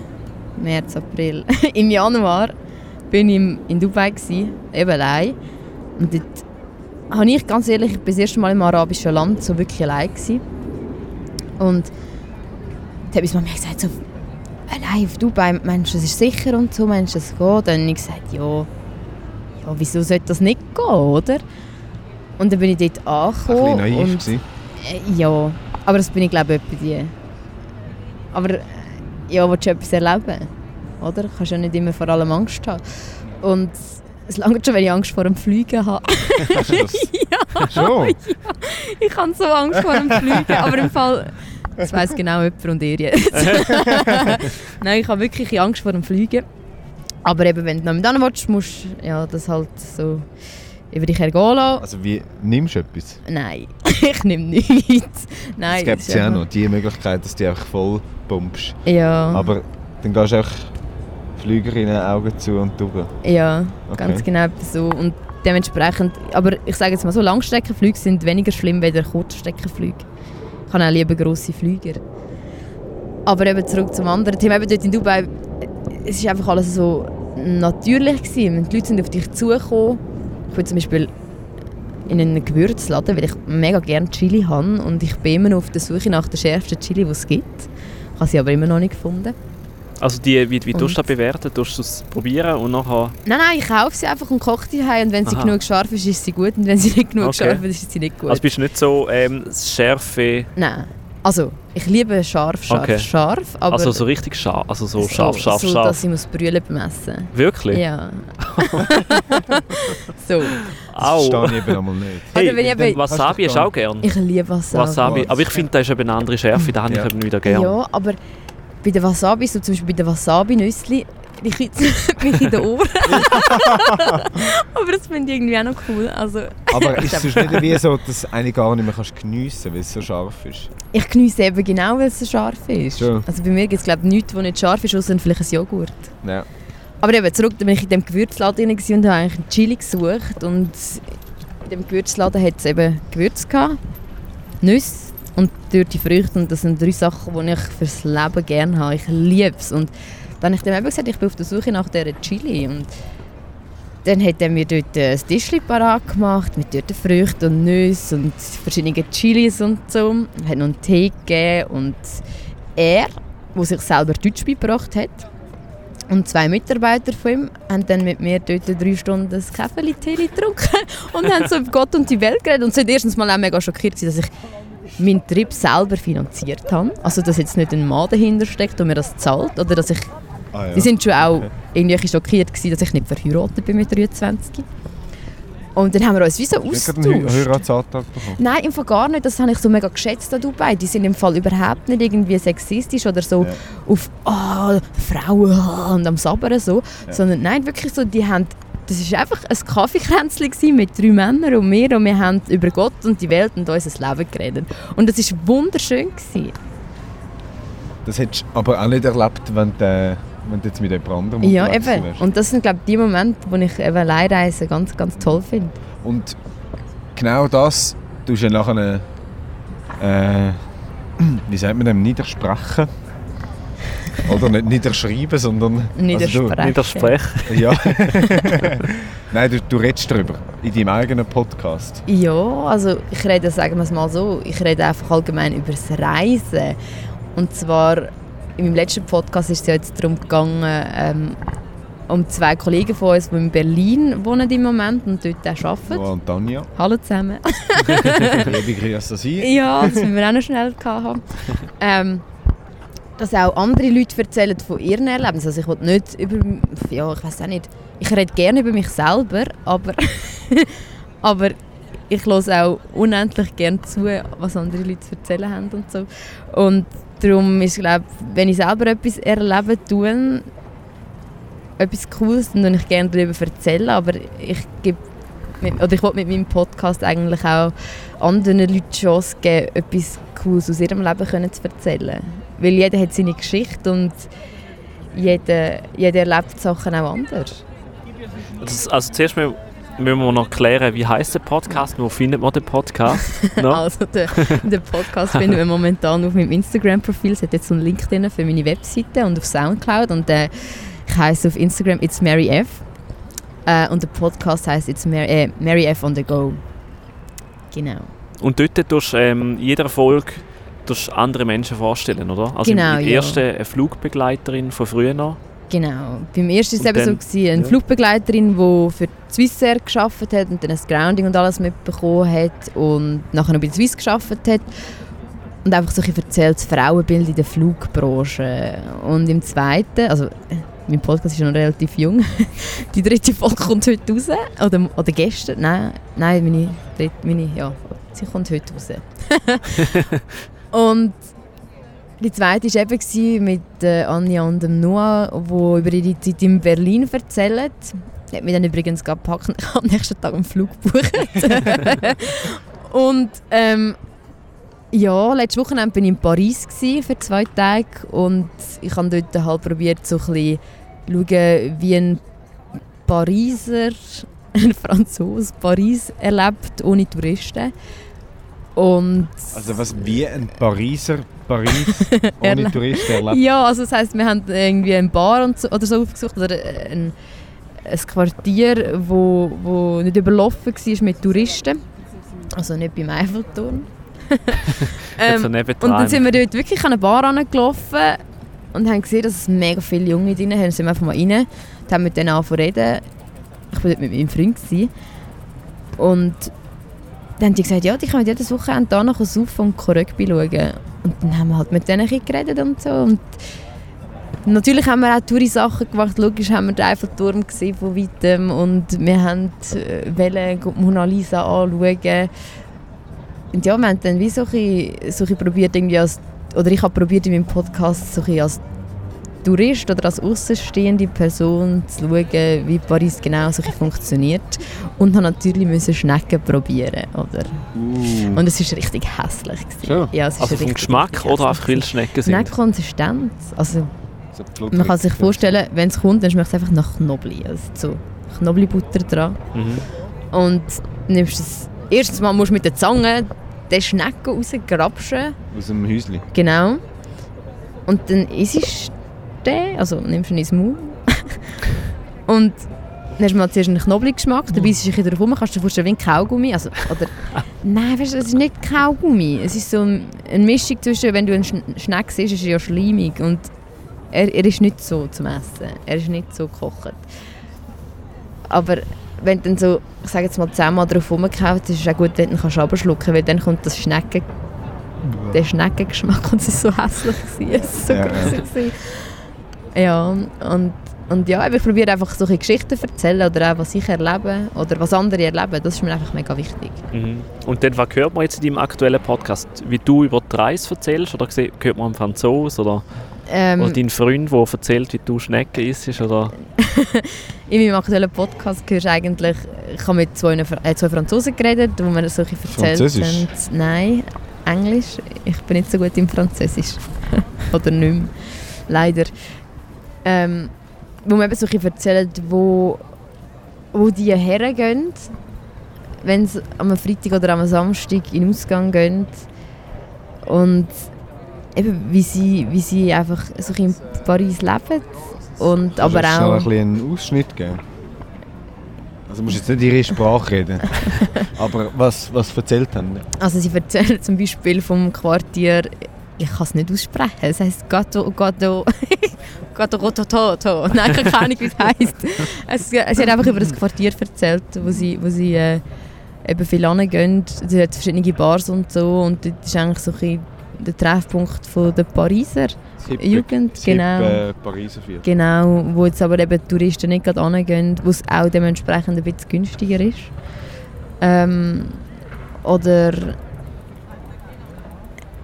März, April, im Januar, bin ich in Dubai, gewesen, eben allein. Und dort habe ich ganz ehrlich, ich bin das erste Mal im arabischen Land so wirklich allein gewesen. Und da habe ich mir gesagt, so, allein auf Dubai, meinst du, das ist sicher und so, meinst du, geht? Und dann habe ich gesagt, ja, ja, wieso sollte das nicht gehen, oder? Und dann bin ich dort Ein bisschen angekommen. naiv und, äh, ja, aber das bin ich glaube ich etwa die. Aber äh, ja, willst du etwas erleben? Oder? Du kannst ja nicht immer vor allem Angst haben. Und es langt schon, wenn ich Angst vor dem Fliegen habe. Ja, Schon? ich habe so Angst vor dem Fliegen, aber im Fall, das weiss genau jemand und ihr jetzt. Nein, ich habe wirklich Angst vor dem Fliegen. Aber eben, wenn du noch mit willst, musst du ja, das halt so über dich ergehen lassen. Also wie, nimmst du etwas? Nein, ich nehme nichts. Nein, es gibt ja auch einfach- noch, die Möglichkeit, dass du die einfach voll pumpst. Ja, Aber dann gehst du auch Flügerinnen Augen zu und durch. ja Okay. ganz genau so. Und dementsprechend, aber ich sage jetzt mal so, Langstreckenflüge sind weniger schlimm als Kurzstreckenflüge. Ich habe auch lieber grosse Flüger. Aber eben zurück zum anderen Thema, eben dort in Dubai, es ist einfach alles so natürlich gewesen. Die Leute sind auf dich zugekommen. Ich bin zum Beispiel in einen Gewürzladen, weil ich mega gerne Chili habe und ich bin immer noch auf der Suche nach der schärfsten Chili, die es gibt. Ich habe sie aber immer noch nicht gefunden. Also die, wie, wie tust du das bewerten? Tust du es probieren und nachher... Nein, nein, ich kaufe sie einfach und koche die heim. Und wenn sie Aha. genug scharf ist, ist sie gut. Und wenn sie nicht genug Okay. scharf ist, ist sie nicht gut. Also bist du nicht so ähm, das Schärfe... nein. Also, ich liebe scharf, scharf, Okay. scharf. Aber Also so richtig scharf, also so scharf, scharf, so, scharf. dass ich muss Brühe bemessen Wirklich? Ja. so. Das Au. verstehe ich eben einmal nicht. Hey, Oder wenn ich eben- Wasabi hast du auch gern? Ich liebe Wasabi. Wasabi. Aber ich finde, das ist eben eine andere Schärfe, da habe ich Ja. eben wieder gern. Ja, aber bei den Wasabi, so zum Beispiel bei den Wasabi-Nüssli, die mich in den Ohren. aber das finde ich irgendwie auch noch cool. Also, Aber ist es nicht wie so, dass du eine gar nicht mehr kannst geniessen kannst, weil es so scharf ist? ich geniesse eben genau, weil es so scharf ist. Schon. Also bei mir gibt es glaube ich nichts, was nicht scharf ist, außer vielleicht ein Joghurt. Ja. Aber eben, zurück, dann bin ich in dem Gewürzladen und habe eigentlich einen Chili gesucht. Und in dem Gewürzladen hat es eben Gewürze gehabt, Nüsse und dürrte Früchte. Und das sind drei Sachen, die ich fürs Leben gerne habe. Ich liebe es. Und dann habe ich dem eben gesagt, ich bin auf der Suche nach dieser Chili. Und dann hat er mir dort ein Tischchen parat gemacht mit dort Früchten und Nüsse und verschiedenen Chilis und so. Er hat noch einen Tee gegeben und er, der sich selber Deutsch beigebracht hat, und zwei Mitarbeiter von ihm haben dann mit mir dort drei Stunden das Käferli-Tee getrunken und haben so über Gott und die Welt geredet. Und waren erstens mal auch mega schockiert, dass ich meinen Trip selber finanziert habe. Also, dass jetzt nicht ein Mann dahinter steckt und mir das zahlt. Oder dass ich, Ah, ja. die sind schon auch Okay. irgendwie schockiert gewesen, dass ich nicht verheiratet bin mit 23. Und dann haben wir uns wie so gerade einen. Heiratsantrag bekommen? Nein, im Fall gar nicht. Das habe ich so mega geschätzt an Dubai. Die sind im Fall überhaupt nicht irgendwie sexistisch oder so Ja. auf «Ah, Frauen ah», und am Sabbern so. Sondern nein, wirklich so, die haben... Das war einfach ein Kaffeekränzchen mit drei Männern und mir und wir haben über Gott und die Welt und unser Leben geredet. Und das war wunderschön. Gewesen. Das hättest du aber auch nicht erlebt, wenn du wenn du jetzt mit jemand anderem Ja, eben. wärst. Und das sind, glaube ich, die Momente, wo ich eben Leihreisen ganz, ganz toll finde. Und genau das tust du nachher, äh, wie sagt man dem, niedersprechen. Oder nicht niederschreiben, sondern... Niedersprechen. Niedersprechen. Also du, ja. Nein, du, du redest darüber in deinem eigenen Podcast. Ja, also ich rede, sagen wir es mal so, ich rede einfach allgemein über das Reisen. Und zwar, in meinem letzten Podcast ist es ja jetzt darum gegangen, ähm, um zwei Kollegen von uns, die in Berlin wohnen im Moment und dort auch arbeiten. Oh, und Tanja, Hallo zusammen. liebe Grüße an Sie. ja, das müssen wir auch noch schnell gehabt haben. Ähm, dass auch andere Leute erzählen von ihren Erlebnissen. Also ich will nicht über, ja, ich weiß nicht, ich rede gerne über mich selber, aber, aber ich höre auch unendlich gerne zu, was andere Leute zu erzählen haben und so. Und darum ist, glaube wenn ich selber etwas erlebe, tue, etwas Cooles, dann würde ich gerne darüber erzählen, aber ich gebe mit, oder ich will mit meinem Podcast eigentlich auch anderen Leuten die Chance geben, etwas Cooles aus ihrem Leben können zu erzählen. Weil jeder hat seine Geschichte und jeder, jeder erlebt Sachen auch anders. Das, also zuerst mal müssen wir noch klären, wie heißt der Podcast, wo findet man den Podcast? No? Also den, den Podcast finden wir momentan auf meinem Instagram-Profil. Es hat jetzt einen Link drin für meine Webseite und auf Soundcloud. Und äh, ich heiße auf Instagram It's Mary F. Äh, und der Podcast heißt It's Mary, äh, Mary F on the Go. Genau. Und dort tust du ähm, jeder Folge tust du andere Menschen vorstellen, oder? Also Genau, im ja. ersten eine Flugbegleiterin von früher noch. Genau. Beim ersten war es eben so, gewesen, eine ja. Flugbegleiterin, die für die Swissair gearbeitet hat und dann das Grounding und alles mitbekommen hat und nachher noch bei der Swiss gearbeitet hat. Und einfach so ein bisschen erzählt, das Frauenbild in der Flugbranche. Und im zweiten, also äh, mein Podcast ist noch relativ jung, die dritte Folge kommt heute raus. Oder, oder gestern, nein, nein meine, dritte, meine, ja, sie kommt heute raus. und die zweite war eben mit äh, Anja und dem Noah, die über ihre Zeit in Berlin erzählen. Die hat mich dann übrigens gepackt und ich habe am nächsten Tag einen Flug gebucht. und ähm, ja, letztes Wochenende war ich in Paris für zwei Tage und ich habe dort halt probiert, so ein bisschen schauen, wie ein Pariser, ein Franzose Paris erlebt, ohne Touristen. Und Also was wie ein Pariser Paris ohne Touristen erlebt. Ja, also das heisst, wir haben irgendwie ein Bar und so, oder so aufgesucht oder ein, ein Quartier, wo, wo nicht überlaufen war mit Touristen. Also nicht beim Eiffelturm. Ähm, und dann sind wir dort wirklich an eine Bar angelaufen und haben gesehen, dass es mega viele Junge drin haben. Dann sind wir einfach mal rein und haben mit denen angefangen zu reden. Ich war dort mit meinem Freund. Gewesen. Und dann haben die gesagt, ja, die können jedes Wochenende da noch saufen und Rugby schauen. Und dann haben wir halt mit denen geredet und so. Und natürlich haben wir auch Touri-Sachen gemacht. Logisch haben wir den Eiffelturm gesehen von weitem und wir haben äh, Mona Lisa anschauen. Und ja, wir haben dann wie so ein probiert, irgendwie als, oder ich habe probiert in meinem Podcast so ein als Tourist oder als außenstehende Person zu schauen, wie Paris genau so ein bisschen funktioniert. Und habe natürlich müssen Schnecken probieren, oder? Uh. Und es war richtig hässlich. gewesen. Schon? Ja, es ist also vom Geschmack oder einfach weil es Schnecken gewesen. Nein, sind? Konsistenz. Also, So man kann sich vorstellen, wenn es kommt, dann schmeckt es einfach nach Knobli. Also so Knoblibutter dran. Mhm. Und nimmst es, erstens mal musst du mit der Zange den Schnecken rausgrapschen. Aus dem Häuschen. Genau. Und dann isst du den, also nimmst du ihn ins Maul. und dann hast du mal zuerst einen Knoblauchgeschmack, dann beißt du dich wieder rum, kannst du dir vorstellen wie ein Kaugummi. Also, oder, nein, weißt du, es ist nicht Kaugummi. Es ist so ein- eine Mischung zwischen, wenn du einen Schn- Schneck siehst, ist er ja schleimig und er, er ist nicht so zum Essen. Er ist nicht so gekocht. Aber wenn du dann so, ich sage jetzt mal, zehnmal drauf rumgekauft ist es auch gut, wenn du kannst runterschlucken, weil dann kommt das Schnecken der Schneckengeschmack und es war so hässlich. gewesen. Es war so Ja, ja. Ja, und, und ja, ich probiere einfach solche Geschichten zu erzählen oder auch, was ich erlebe oder was andere erleben. Das ist mir einfach mega wichtig. Mhm. Und dann, was hört man jetzt in deinem aktuellen Podcast? Wie du über die Reise erzählst? Oder hört man einen Franzose? Oder, Ähm, oder deinen Freund, der erzählt, wie du Schnecken isst? Oder? in meinem aktuellen Podcast hörst du eigentlich, ich habe mit zwei, äh, zwei Franzosen geredet, wo mir solche erzählt Französisch? haben. Nein, Englisch. Ich bin nicht so gut im Französisch. Oder nicht mehr. Leider. Ähm, wo man eben so ein bisschen erzählt, wo, wo die hergehen, wenn sie am Freitag oder am Samstag in den Ausgang gehen. Und eben, wie sie, wie sie einfach so ein in Paris leben. Und aber auch... ein bisschen einen Ausschnitt geben? Also du musst jetzt nicht ihre Sprache reden. Aber was, was erzählt haben? Also sie erzählen zum Beispiel vom Quartier, ich kann es nicht aussprechen, es heisst Gatto, Gatto, Gatto, Gatto, Toto. Nein, keine Ahnung, wie es heisst. Es, sie hat einfach über das Quartier erzählt, wo sie, wo sie äh, eben viel hingehen. Sie hat verschiedene Bars und so und dort ist eigentlich so ein der Treffpunkt von der Pariser Das hippe- Jugend, das hippe, genau. äh, Pariser Viertel. Genau, wo jetzt aber eben Touristen nicht gerade hingehen, wo es auch dementsprechend ein bisschen günstiger ist. Ähm, oder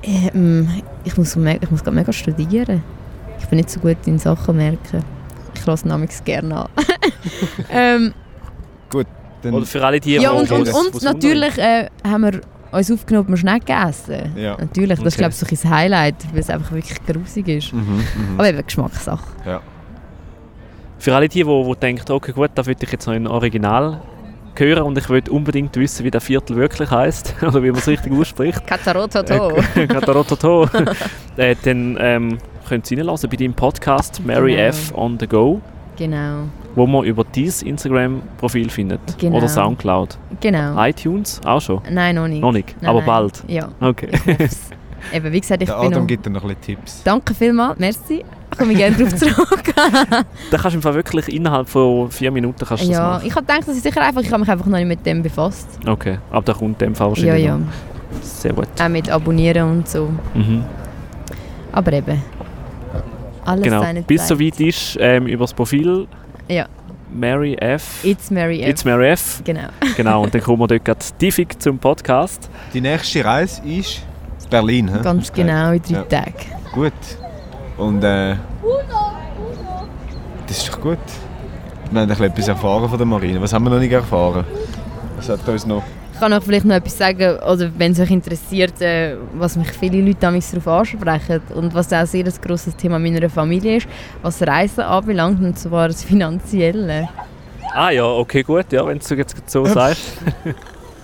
ähm, ich muss, ich muss gerade mega studieren. Ich bin nicht so gut in Sachen merken. Ich lasse namens gerne an. ähm, Dann, Oder für alle die, ja, und, und, und natürlich äh, haben wir uns aufgenommen, wir Schnecken essen. Ja. Natürlich, das ist Okay. glaube ich so ein Highlight, weil es einfach wirklich grusig ist. mhm, mhm. Aber eben Geschmackssache. Für alle die, die, die denken, okay gut, da würde ich jetzt noch ein Original hören und ich würde unbedingt wissen, wie der Viertel wirklich heißt oder wie man es richtig ausspricht. Cazzarototo. Äh, Katarototo. äh, dann ähm, könnt ihr reinlassen bei deinem Podcast Mary Genau. F. on the Go, genau, wo man über dein Instagram-Profil findet. Genau. Oder Soundcloud. genau. iTunes auch schon? Nein, noch nicht. Noch nicht, Nein, aber nein. bald. Ja, Okay. Eben, wie gesagt, ich Der bin Adam noch... gibt dir noch ein bisschen Tipps. Danke vielmals, merci. Ich komme gerne darauf zurück. da kannst du im Fall wirklich innerhalb von vier Minuten kannst du das ja, machen. ich habe gedacht, das ist sicher einfach, ich habe mich einfach noch nicht mit dem befasst. Okay, aber da kommt dem Fall Ja, wahrscheinlich ja. noch. Sehr gut. Auch mit Abonnieren und so. Mhm. Aber eben, alles Genau. seine Bis Zeit. soweit ist ähm, über das Profil Ja. Mary F. It's Mary F. It's Mary F. Genau. Genau, und dann kommen wir dort gerade tiefig zum Podcast. Die nächste Reise ist Berlin. hä? Ganz genau, in drei Ja. Tagen. Gut. Und äh, das ist doch gut. Wir haben ein bisschen etwas erfahren von der Marine. Was haben wir noch nicht erfahren? Was hat uns noch... Ich kann euch vielleicht noch etwas sagen, oder wenn es euch interessiert, äh, was mich viele Leute damals darauf ansprechen und was auch sehr ein grosses Thema meiner Familie ist, was Reisen anbelangt, und zwar das Finanzielle. Ah ja, okay, gut, ja, wenn du jetzt so sagst.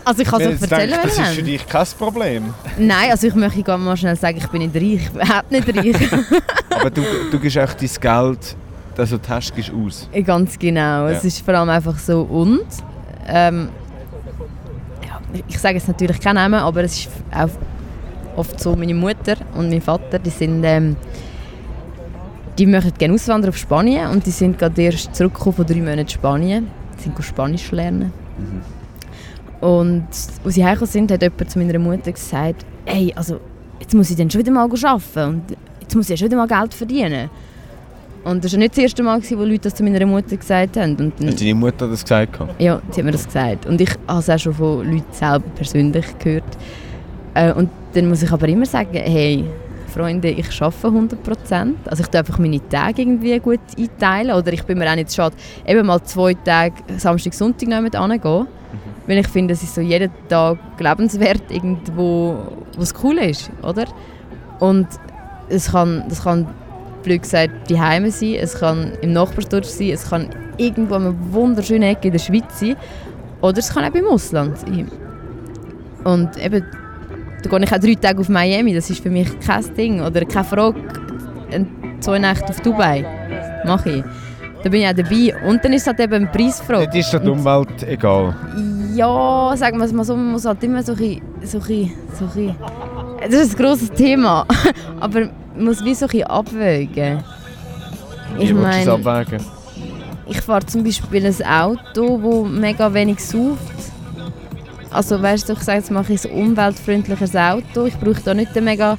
Also ich kann es euch erzählen, denkst, das ist für dich kein Problem. Nein, also ich möchte gerne mal schnell sagen, ich bin nicht reich, überhaupt nicht reich. Aber du, du gibst echt dein Geld, du hast, gibst aus. Ganz genau. Es Ja. ist vor allem einfach so und. Ähm, ja, ich sage jetzt natürlich keinen Namen, aber es ist auch oft so, meine Mutter und mein Vater, die sind, ähm, die möchten gerne auswandern auf Spanien und die sind gerade erst zurückgekommen von drei Monaten Spanien. Die sind Spanisch lernen. Und als sie heimgekommen sind, hat jemand zu meiner Mutter gesagt, hey, also jetzt muss ich dann schon wieder mal arbeiten und jetzt muss ich schon wieder mal Geld verdienen. Und das war nicht das erste Mal, wo Leute das zu meiner Mutter gesagt haben. Und dann, Hat deine Mutter das gesagt? ja, sie hat mir das gesagt. Und ich habe es auch schon von Leuten selber persönlich gehört. Äh, und dann muss ich aber immer sagen, hey, Freunde, ich arbeite 100%. Also ich tue einfach meine Tage irgendwie gut einteilen. Oder ich bin mir auch nicht schade, eben mal zwei Tage Samstag, Sonntag mit angehen. Weil ich finde, es ist so jeden Tag lebenswert irgendwo, wo es cool ist, oder? Und es kann, das kann blöd gesagt die Heime sein, es kann im Nachbarsdorf sein, es kann irgendwo an einer wunderschönen Ecke in der Schweiz sein oder es kann auch im Ausland sein. Und eben, da gehe ich auch drei Tage auf Miami, das ist für mich kein Ding oder keine Frage, zwei Nächte auf Dubai, mache ich. Da bin ich auch dabei und dann ist es halt eben eine Preisfrage. Dort ist dir die Umwelt egal. Ja, sagen wir es mal so, man muss halt immer so ein bisschen, so ein so ein das ist ein grosses Thema, aber man muss wie so ein bisschen abwägen. Ich es meine, abwägen? ich fahre zum Beispiel ein Auto, das mega wenig sauft. Also weißt du, ich sage jetzt mache ich ein umweltfreundliches Auto. Ich brauche da nicht eine mega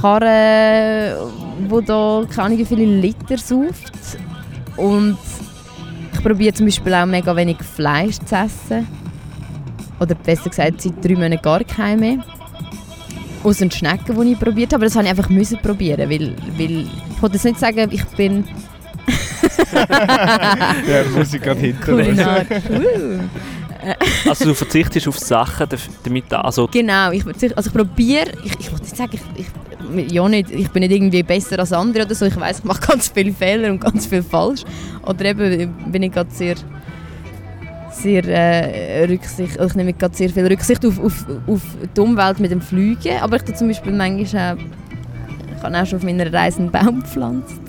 Karre, wo da keine viele Liter sauft. Und probiere zum Beispiel auch mega wenig Fleisch zu essen. Oder besser gesagt, seit drei Monaten gar kein mehr. Aus den Schnecken, die ich probiert habe. Aber das habe ich einfach müssen probieren, weil, weil ich wollte jetzt nicht sagen, ich bin Ja, die Musik gerade hinter uns. Kulinar. Uh. Also du verzichtest auf Sachen, damit da, also Genau, ich, verzicht- also ich probiere, ich, ich wollte nicht sagen, ich, ich ja nicht, ich bin nicht irgendwie besser als andere oder so. Ich weiß, ich mache ganz viele Fehler und ganz viel falsch. Oder eben bin ich gerade sehr sehr äh, Rücksicht, ich nehme gerade sehr viel Rücksicht auf, auf, auf die Umwelt mit dem Fliegen, aber ich tue zum Beispiel manchmal auch, ich habe auch schon auf meiner Reise einen Baum gepflanzt.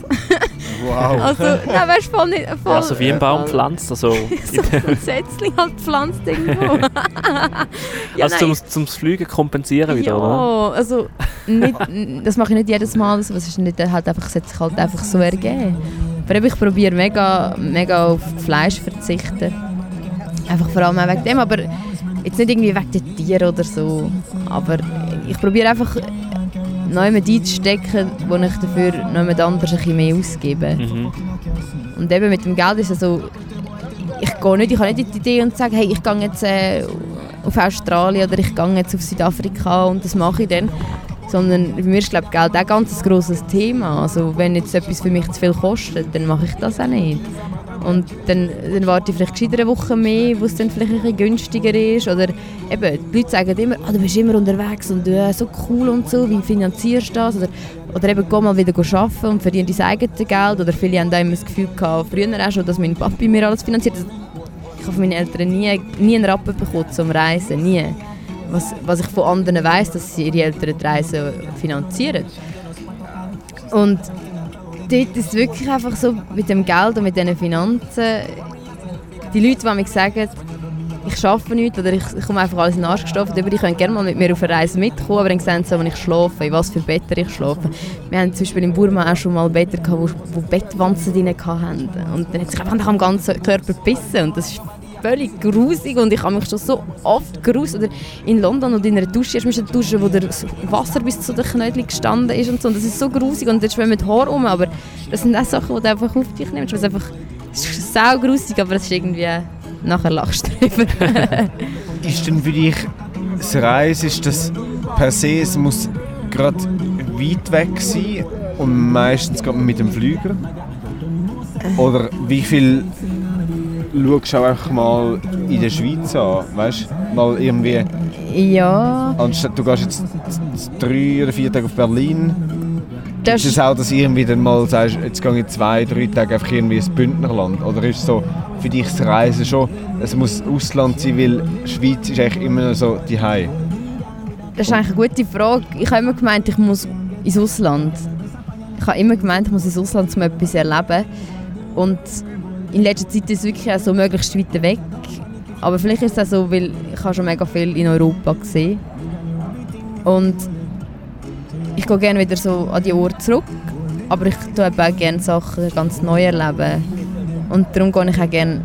Wow. Also, nein, weißt du, voll nicht, voll, Ja, so wie ein Baum pflanzt. Also, so ein Setzling halt gepflanzt irgendwo. ja, also zum, zum Fliegen kompensieren wieder, ja, oder? also nicht, das mache ich nicht jedes Mal, also, es ist nicht halt einfach, es hat sich halt einfach so ergeben. Aber ich probiere mega, mega auf Fleisch verzichten. Einfach vor allem auch wegen dem, aber jetzt nicht irgendwie wegen den Tieren oder so. Aber ich probiere einfach neu einzustecken, wo ich dafür noch jemand anderes ein bisschen mehr ausgebe. Mhm. Und eben mit dem Geld ist es so, ich gehe nicht, ich habe nicht die Idee und sage, hey, ich gehe jetzt äh, auf Australien oder ich gehe jetzt auf Südafrika und das mache ich dann. Sondern für mich ist glaub, Geld auch ein ganz grosses Thema. Also wenn jetzt etwas für mich zu viel kostet, dann mache ich das auch nicht. Und dann, dann warte ich vielleicht gescheiter eine Woche mehr, wo es dann vielleicht ein bisschen günstiger ist. Oder eben, die Leute sagen immer, ah, du bist immer unterwegs und äh, so cool und so, wie finanzierst du das? Oder, oder eben, geh mal wieder arbeiten und verdiene dein eigenes Geld. Oder viele haben da immer das Gefühl gehabt, früher auch schon, dass mein Papi mir alles finanziert. Ich habe von meinen Eltern nie, nie einen Rappen bekommen zum Reisen, nie. Was, was ich von anderen weiss, dass sie ihre Eltern die Reisen finanzieren. Und dort ist es wirklich einfach so mit dem Geld und mit diesen Finanzen. Die Leute, die mir sagen, ich arbeite nicht oder ich, ich komme einfach alles in den Arsch gestochen, die können gerne mal mit mir auf eine Reise mitkommen, aber dann sehen sie, wenn ich schlafe, in was für Betten ich schlafe. Wir haben zum Beispiel in Burma auch schon mal Betten gehabt, wo, wo Bettwanzen drin hatten. Und dann hat sich einfach am ganzen Körper gebissen und das ist völlig grusig und ich habe mich schon so oft gruselt. Oder in London und in einer Dusche, erst eine Dusche, wo das Wasser bis zu den Knöcheln gestanden ist und so. Und das ist so grusig und dann schwimmen mit Haar um, aber das sind auch Sachen, die du einfach auf dich nimmst. Es ist einfach es ist sau grusig, aber es ist irgendwie nachher lachst du drüber. Ist denn für dich das Reisen, ist das per se, es muss gerade weit weg sein und meistens geht man mit dem Flüger? Oder wie viel schaust auch einfach mal in der Schweiz an? Weißt du, mal irgendwie, ja, anstatt du gehst jetzt drei oder vier Tage auf Berlin, das ist es auch, dass du irgendwie dann mal sagst, jetzt gehe ich zwei, drei Tage einfach irgendwie ins Bündnerland? Oder ist so für dich das Reisen schon, es muss Ausland sein, weil Schweiz ist eigentlich immer noch so die Hause? Das ist eigentlich eine gute Frage. Ich habe immer gemeint, ich muss ins Ausland. Ich habe immer gemeint, ich muss ins Ausland, um etwas zu erleben. Und in letzter Zeit ist es wirklich auch so möglichst weit weg. Aber vielleicht ist es auch so, weil ich habe schon mega viel in Europa gesehen. Und ich gehe gerne wieder so an die Orte zurück. Aber ich tue auch gerne Sachen ganz neu erleben. Und darum gehe ich auch gerne,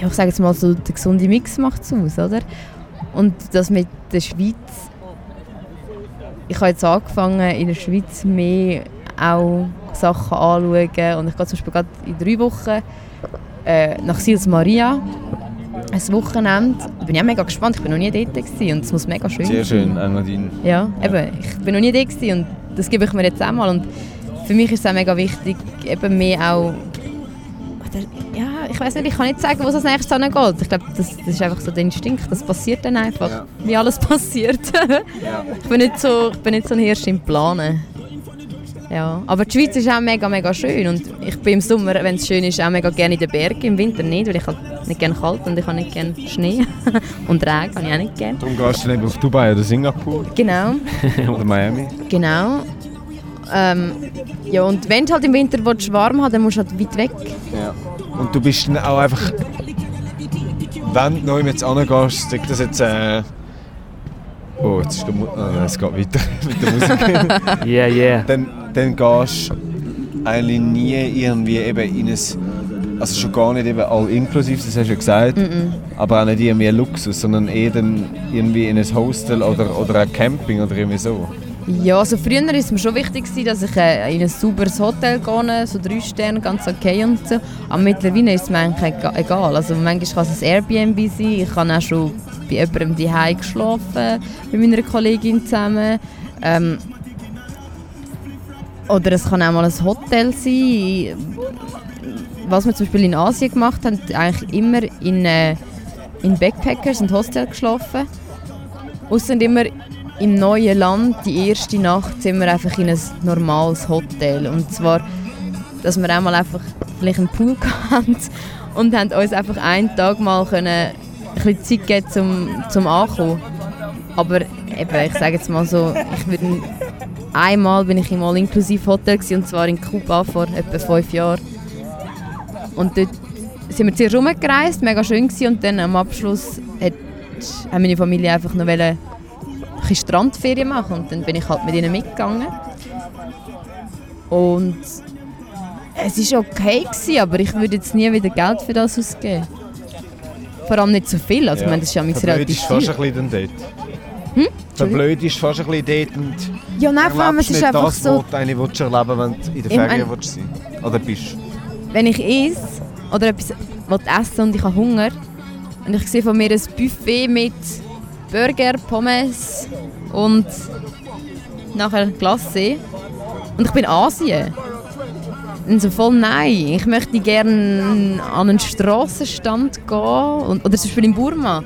ich sage jetzt mal so, der gesunde Mix macht es aus, oder? Und das mit der Schweiz, ich habe jetzt angefangen in der Schweiz mehr auch Sachen anschauen und ich gehe zum Beispiel gerade in drei Wochen äh, nach Sils Maria, ein Wochenende. Da bin ich auch mega gespannt, ich bin noch nie dort gewesen und es muss mega schön Sehr schön, Engadin. Ja, eben, ich bin noch nie dort gewesen und das gebe ich mir jetzt auch mal und für mich ist es auch mega wichtig, eben mehr auch ja, ich weiß nicht, ich kann nicht sagen, wo es als nächstes hingeht. Ich glaube, das, das ist einfach so der Instinkt, das passiert dann einfach, Ja. wie alles passiert. ich, bin nicht so, ich bin nicht so ein Hirsch im Planen. Ja, aber die Schweiz ist auch mega, mega schön und ich bin im Sommer, wenn es schön ist, auch mega gerne in den Bergen, im Winter nicht, weil ich halt nicht gerne kalt und ich habe nicht gerne Schnee und Regen habe ich auch nicht gerne. Darum gehst du nicht auf Dubai oder Singapur Genau. oder Miami. Genau. Ähm, ja, und wenn du halt im Winter willst, warm haben dann musst du halt weit weg. Ja. Und du bist dann auch einfach, wenn du neu jetzt angehst, das jetzt, äh, oh, jetzt ist der Mu nein, es geht weiter mit der Musik, Yeah, yeah. dann, dann gehst du eigentlich nie irgendwie eben in ein, also schon gar nicht eben all inklusiv, das hast du ja gesagt, aber auch nicht irgendwie Luxus, sondern eher dann irgendwie in ein Hostel oder, oder ein Camping oder irgendwie so. Ja, also früher war es mir schon wichtig, dass ich äh, in ein sauberes Hotel gehe, so drei Sterne, ganz okay und so. Aber mittlerweile ist es mir eigentlich ega- egal. Also manchmal kann es ein Airbnb sein, ich habe auch schon bei jemandem daheim geschlafen, mit meiner Kollegin zusammen. Ähm, oder es kann auch mal ein Hotel sein. Was wir zum Beispiel in Asien gemacht haben, eigentlich immer in, äh, in Backpackers und Hostels geschlafen. Ausser immer im neuen Land, die erste Nacht, sind wir einfach in ein normales Hotel. Und zwar, dass wir einmal einfach vielleicht einen Pool hatten und haben uns einfach einen Tag mal können, ein bisschen Zeit geben zum, zum Ankommen. Aber eben, ich sage jetzt mal so, ich würde einmal bin ich im All-Inclusive-Hotel gewesen, und zwar in Kuba vor etwa fünf Jahren. Und dort sind wir zuerst rumgereist, mega schön gewesen, und dann am Abschluss hat, haben meine Familie einfach noch bisschen Strandferien machen und dann bin ich halt mit ihnen mitgegangen. Und es war okay, gewesen, aber ich würde jetzt nie wieder Geld für das ausgeben. Vor allem nicht so viel, also ich meine, das ist ja Verblöd relativ ist fast viel. ein bisschen dort. Hm? Verblöd ist fast ein bisschen dort und Ja, nein, vor allem, es ist nicht einfach das, so, was du eigentlich willst erleben wenn du in der Ich mein- Ferien willst sein Oder bist. wenn ich esse oder etwas will essen und ich habe Hunger und ich sehe von mir ein Buffet mit Burger, Pommes und nachher Glace und ich bin in Asien. Und so voll nein, ich möchte gerne an einen Strassenstand gehen und, oder zum Beispiel in Burma.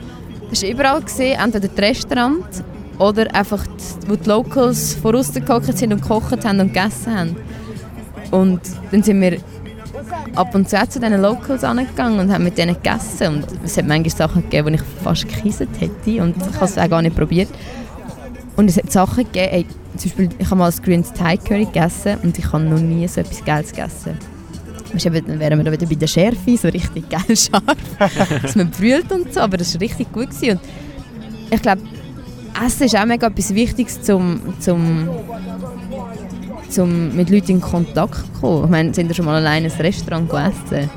Das ist überall gesehen, entweder das Restaurant oder einfach, die, wo die Locals vorausgehockt sind und gekocht haben und gegessen haben. Und dann sind wir ab und zu zu diesen Locals angegangen und haben mit denen gegessen. Und es hat manchmal Sachen gegeben, die ich fast gekieselt hätte und ich habe es auch gar nicht probiert. Und es hat Sachen gegeben, ey, zum Beispiel, ich habe mal das Green Thai Curry gegessen und ich habe noch nie so etwas Geiles gegessen. Dann wären wir da wieder bei der Schärfe, so richtig geil scharf, dass man brüllt und so, aber das war richtig gut. Gewesen. Und ich glaube, Essen ist auch mega etwas Wichtiges, zum, zum, zum mit Leuten in Kontakt zu kommen. Ich meine, sind ihr schon mal alleine ins Restaurant gegessen?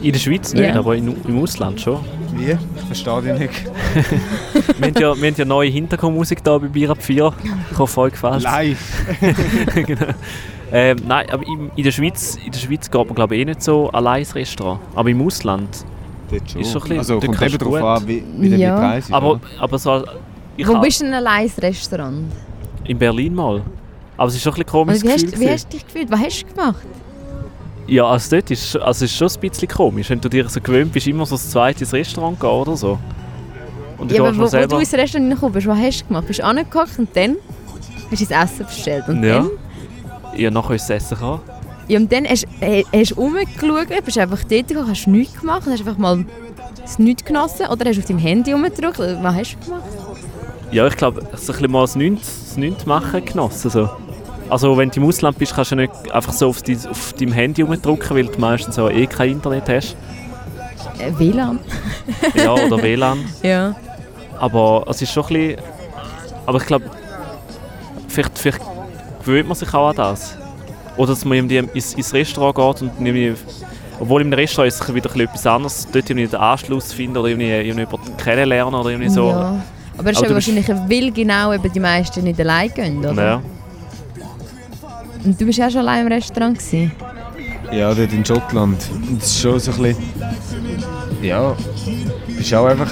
In der Schweiz nicht, Ja. aber in, im Ausland schon. Wie? Ich verstehe dich nicht. wir, haben ja, wir haben ja neue Hintergrundmusik hier bei Bier ab 4. Ich hoffe, euch gefällt Live. genau. ähm, Nein, aber in, in, der Schweiz, in der Schweiz geht man glaube ich eh nicht so allein ins Restaurant. Aber im Ausland. Dort schon. Ist so ein bisschen- also kommt eben darauf an, wie, wie der Ja. mit Preis ist. Aber, aber so... Ich Wo bist du denn allein ins Restaurant? In Berlin mal. Aber es ist schon ein bisschen komisch. Also, wie, hast, wie hast du dich gefühlt? Was hast du gemacht? Ja, also dort ist also es ist schon ein bisschen komisch, wenn du dir so gewöhnt bist, immer so das zweite ins Restaurant gehen oder so. Und Ja, aber wo, wo du ins Restaurant reingekommen bist, was hast du gemacht? Bist du angekocht und dann hast du das Essen bestellt? Und Ja. dann, Ja, nachher ist es essen kann. ja, und dann hast du rumgeschaut, bist einfach dort gegangen, hast nichts gemacht, hast einfach mal das Nichts genossen oder hast du auf deinem Handy rumgedrückt? Was hast du gemacht? Ja, ich glaube, so ein bisschen mal das Nichts, das Nichts machen genossen. So. Also wenn du im Ausland bist, kannst du nicht einfach so auf, dein, auf deinem Handy rumdrücken, weil du meistens auch eh kein Internet hast. Äh, WLAN. Ja, oder WLAN. Ja. Aber es ist schon ein bisschen... Aber ich glaube, vielleicht, vielleicht gewöhnt man sich auch an das. Oder dass man ins, ins Restaurant geht und irgendwie... Obwohl im Restaurant ist es wieder etwas anderes. Dort irgendwie den Anschluss finden oder irgendwie, irgendwie jemanden kennenlernen oder irgendwie so. ja. Aber es ist du wahrscheinlich, weil genau eben die meisten nicht allein gehen, oder? Ja. Und du bist auch schon allein im Restaurant gewesen? Ja, dort in Schottland. Und das ist schon so ein bisschen... Ja, bist auch einfach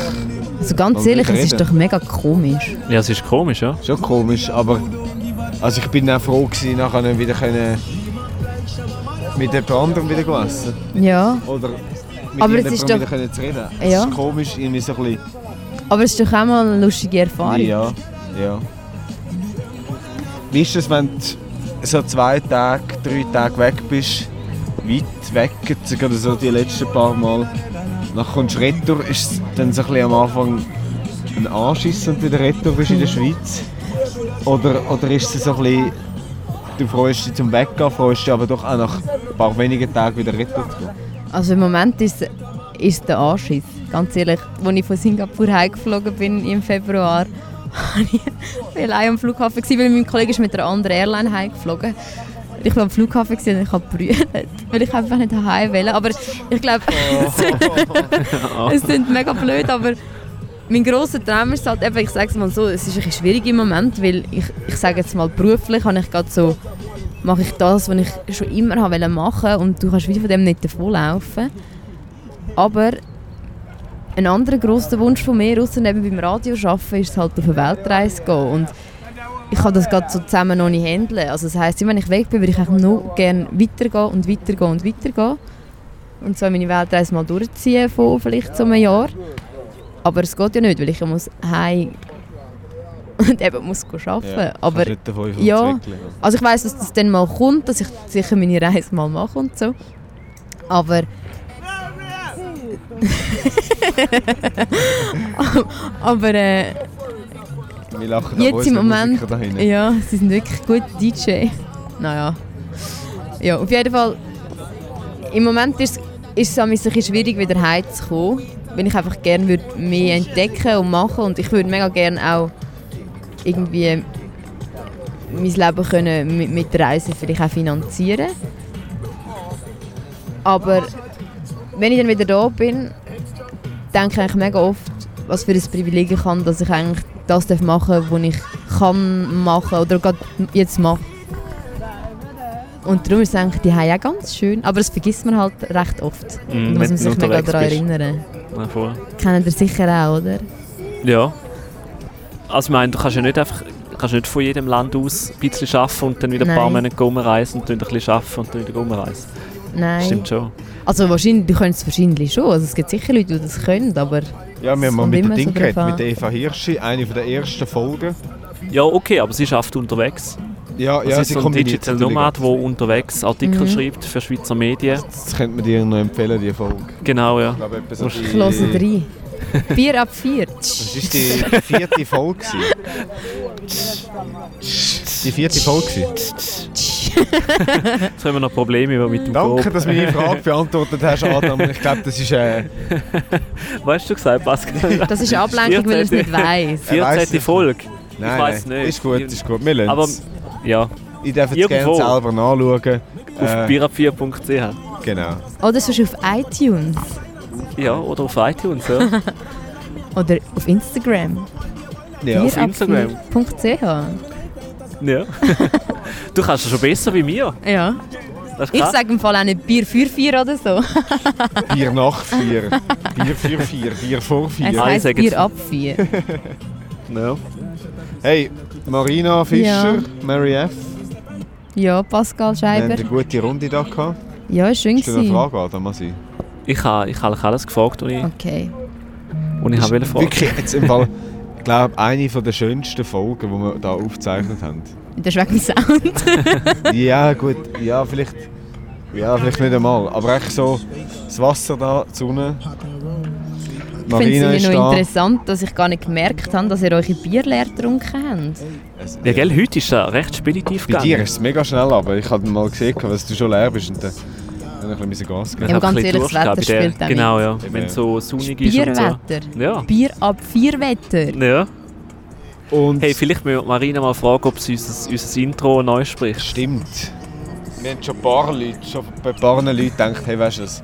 Also ganz ehrlich, es ist doch mega komisch. ja, es ist komisch, ja. schon komisch, aber... Also ich bin auch froh gewesen, nachher wieder können mit jemand anderem wieder zu essen. Ja. Oder mit Aber es jemandem ist wieder doch- können zu reden. Es Ja. ist komisch, irgendwie so ein bisschen... Aber es ist doch auch mal eine lustige Erfahrung. Ja, ja. Wie ist es, wenn du so zwei Tage, drei Tage weg bist, weit weg, gerade so die letzten paar Mal, dann kommst du retour, ist es dann so ein bisschen am Anfang ein Anschiss und wieder retour bist in der Schweiz? Oder, oder ist es so ein bisschen, du freust dich zum Weggehen, freust dich aber doch auch nach ein paar wenigen Tagen wieder retour zu gehen? Also im Moment ist es der Anschiss. Ganz ehrlich, als ich von Singapur heimgeflogen bin im Februar, war ich allein am Flughafen, gewesen, weil mein Kollege ist mit einer anderen Airline heimgeflogen. Ich war am Flughafen und ich habe brüllt, weil ich einfach nicht heim wollte. Aber ich glaube, es klingt mega blöd, aber mein grosser Traum ist halt, eben, ich sage es mal so, es ist ein schwierig im Moment, weil ich, ich sage jetzt mal beruflich, habe ich gerade so, mache ich das, was ich schon immer wollen machen und du kannst wieder von dem nicht davonlaufen. Aber ein anderer grosser Wunsch von mir, außer eben beim Radio arbeiten, ist es halt auf eine Weltreise zu gehen. Und ich kann das gerade so zusammen noch nicht handeln. Also das heisst, wenn ich weg bin, würde ich eigentlich nur gerne weitergehen und weitergehen und weitergehen. Und so meine Weltreise mal durchziehen von vielleicht so einem Jahr. Aber es geht ja nicht, weil ich ja muss heim und eben muss arbeiten. Ja, Aber ja. entwickeln. Also ich weiß, dass das dann mal kommt, dass ich sicher meine Reise mal mache und so. Aber... Aber äh, Wir lachen Jetzt im Moment- ja, sie sind wirklich gut DJ. Naja. Ja, auf jeden Fall. Im Moment ist, ist es ein bisschen schwierig, wieder heimzukommen. Weil ich einfach gerne würd mehr entdecken und machen und ich würde mega gerne auch irgendwie mein Leben können mit, mit der Reise vielleicht auch finanzieren. Aber wenn ich dann wieder da bin, denke ich eigentlich mega oft, was für ein Privileg ich habe, dass ich eigentlich das darf machen was ich kann machen oder gerade jetzt mache. Und darum ist es eigentlich die auch ganz schön, aber das vergisst man halt recht oft. Mm, da muss man sich mega daran erinnern. Ja, voll. Kennen ihr sicher auch, oder? Ja. Also ich meine, du kannst ja nicht einfach kannst nicht von jedem Land aus ein bisschen arbeiten und dann wieder ein paar. Monate rumreisen und dann ein bisschen arbeiten und dann wieder rumreisen. Nein. Stimmt schon. Also wahrscheinlich, du könntest es wahrscheinlich schon. Also es gibt sicher Leute, die das können, aber Ja, wir haben mal mit der so Ding an. mit der Eva Hirschi, eine von der ersten Folgen. Ja, okay, aber sie schafft unterwegs. Ja, Das ja, ist so ein Digital Nomad, der unterwegs Artikel Mhm. schreibt für Schweizer Medien. Das könnte man dir noch empfehlen, die Folge. Genau, ja. Ich glaube, etwa so höre rein. Vier ab vier. Das war die vierte Folge. Die vierte Folge. Jetzt haben wir noch Probleme mit dem Danke, Grob. dass du meine Frage beantwortet hast, Adam. Ich glaube, das ist... Äh, Weißt du gesagt, Pascal? Das ist Ablenkung, weil er es nicht weiss. Weiss 14. es Folge. nein, weiss nein, nicht. ist gut, ist gut. Wir lassen Aber es. ja, Ich darf es gerne selber nachschauen. auf Äh, birab4.ch. genau. Oder sonst auf iTunes. Ja, oder auf iTunes, ja. Oder auf Instagram. Ja, auf Instagram. Ja. du kannst es schon besser wie mir. Ja. Ich sage im Fall auch nicht Bier für vier oder so. Bier nach vier, Bier für vier, Bier vor Es vier. Ich heisst jetzt- Bier ab vier. Ja. Hey, Marina Fischer, Ja. Mary F. Ja, Pascal Wir haben Scheiber. eine gute Runde da gehabt. Ja, ist schön Hast du eine. Frage, Adam? Masi? Ich habe ich hab alles gefragt, was ich, Okay. was ich wollte fragen. Wirklich, jetzt im Fall, glaube, eine von der schönsten Folgen, die wir hier aufgezeichnet haben. Das ist wegen dem Sound. Ja, gut, ja, vielleicht. Ja, vielleicht nicht einmal. Aber echt so, das Wasser da, die Sonne. Ich finde es noch da. interessant, dass ich gar nicht gemerkt habe, dass ihr eure Bier leer getrunken habt. Ja, gell, heute ist es recht speditiv Bei gegangen. dir ist es mega schnell, aber ich habe mal gesehen, dass du schon leer bist und dann dann ein bisschen Gas Ich geben. Ja, hab ganz ehrlich, das Wetter spielt auch Genau, ja. Wenn es so sonnig ist und Bierwetter. so. Ja. Bier ab vier Wetter. ja. Und Hey, vielleicht müssen wir Marina mal fragen, ob sie unser, unser Intro neu spricht. stimmt. Wir haben schon ein paar Leute, schon bei ein paar Leuten gedacht, hey, weißt du was?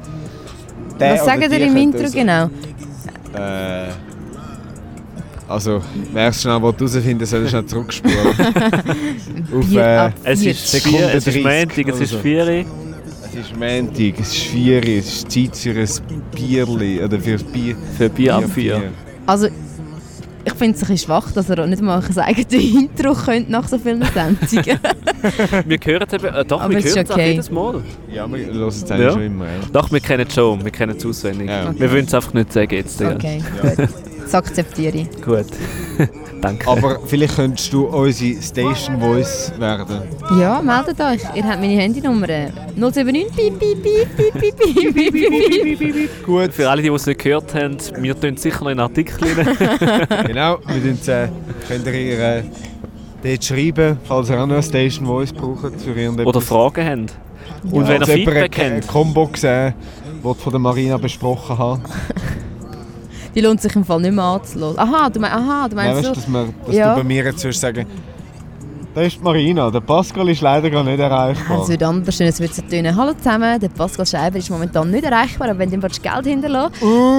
Was sagen die ihr im Intro uns- genau? Äh, also, merkst du schnell, was du herausfinden sollst, schnell zurückspulen. Auf, Bier äh, Es ist, Sekunde vier, es ist 30 Montag, es ist so. 4 Uhr. Es ist Montag, es ist 4 Uhr, es ist Zeit für ein Bierli, oder für ein Bier. für Bier ab 4. Also, ich finde es ein bisschen schwach, dass ihr auch nicht mal ein eigenes Intro könnt nach so vielen Sendungen. Wir hören es eben, äh, doch, Aber wir hören es auch okay. jedes Mal. Ja, wir hören es eigentlich Ja. schon immer. Ja. Doch, wir kennen es schon, wir kennen es auswendig. Ja. Wir wollen es einfach nicht sagen jetzt. Ja. Okay, gut. Das akzeptiere ich. Gut. Danke. Aber vielleicht könntest du unsere Station Voice werden. Ja, meldet euch. Ihr habt meine Handynummer. 079 piep, piep, piep, piep, piep, piep, piep, piep, piep. Gut, Für alle, die es nicht gehört haben, wir tun sicher noch in einen Artikel rein. genau. Wir tun, äh, könnt ihr ihr äh, dort schreiben, falls ihr auch noch eine Station Voice braucht für irgendetwas. Oder Fragen haben. Und wenn ihr Feedback habt, Combo gesehen, die von der Marina besprochen hast. Die lohnt sich im Fall nicht mehr anzuhören. Aha, du meinst, aha, du Ja, meinst weißt, so. dass, wir, dass Ja. du bei mir jetzt sagen, da ist Marina, der Pascal ist leider gar nicht erreichbar. Es wird anders sein, es wird so tönen. Hallo zusammen, der Pascal Scheiber ist momentan nicht erreichbar, aber wenn du ihm Geld hinterlassen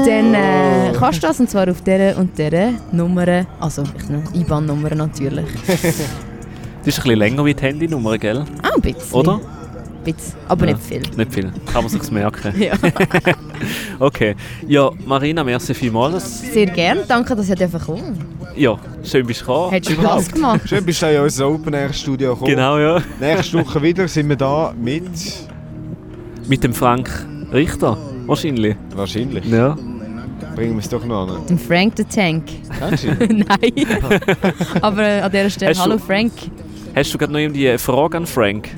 dann äh, kannst du das und zwar auf dieser und dieser Nummer, also IBAN-Nummer natürlich. das ist ein bisschen länger wie die Handynummer, gell? Ah, ein bisschen. Oder? Bisschen, aber Ja. nicht viel. Nicht viel. Kann man sich merken. Ja. Okay. Ja, Marina, merci vielmals. Sehr gern, danke, dass ihr dürfen kommen. Ja, schön bist du gekommen. Hat Spaß gemacht. Schön, bist du in unser Open Air Studio gekommen. Genau, ja. Nächste Woche wieder sind wir da mit. Mit dem Frank Richter, wahrscheinlich. Wahrscheinlich. Ja. bringen wir es doch noch an. Den Frank the Tank. Kennst du ihn? Nein. Aber äh, an dieser Stelle, Hast du- hallo Frank. Hast du gerade noch irgendwie eine Frage an Frank?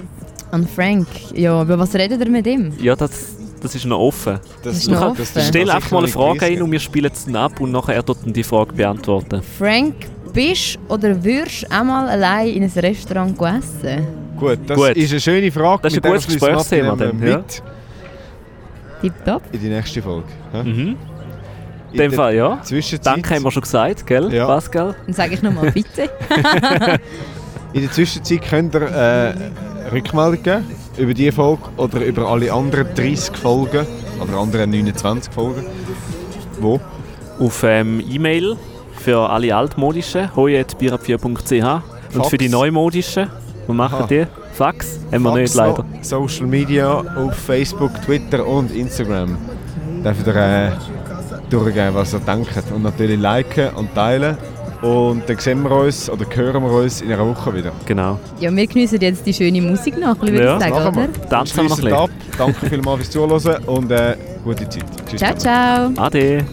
An Frank. Ja, über was redet ihr mit ihm? Ja, das, das ist noch offen. Das, ist noch offen. Stell einfach mal eine Frage ein und wir spielen es dann ab und nachher er dann die Frage beantworten. Frank, bist oder würdest du einmal allein in ein Restaurant essen? Gut, das Gut. ist eine schöne Frage. Das ist ein gutes Gesprächsthema dann, ja. Mit Tipptopp. in die nächste Folge. hä? Mhm. In dem Fall, ja. Zwischenzeit, Danke haben wir schon gesagt, gell, Ja. Pascal? Dann sage ich nochmal bitte. In der Zwischenzeit könnt ihr äh, Rückmeldung geben über diese Folge oder über alle anderen 30 Folgen oder anderen 29 Folgen. Wo? Auf ähm, E-Mail für alle altmodischen, hoi.bierab4.ch und für die neumodischen, wir machen Aha. die. Fax haben wir Fax nicht leider. noch, Social Media auf Facebook, Twitter und Instagram. Dürft ihr äh, durchgeben, was ihr denkt. Und natürlich liken und teilen. Und dann sehen wir uns oder hören wir uns in einer Woche wieder. Genau. Ja, wir genießen jetzt die schöne Musik noch, würde Ja, ich sagen, oder? Tanzen wir noch ein ab. bisschen. Danke vielmals fürs Zuhören und äh, gute Zeit. Tschüss. Ciao, ciao. Ade.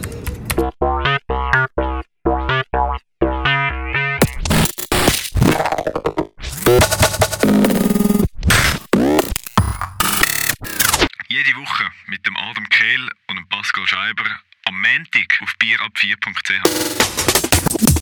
Jede Woche mit dem Adam Kehl und dem Pascal Scheiber am Montag auf bierab4.ch.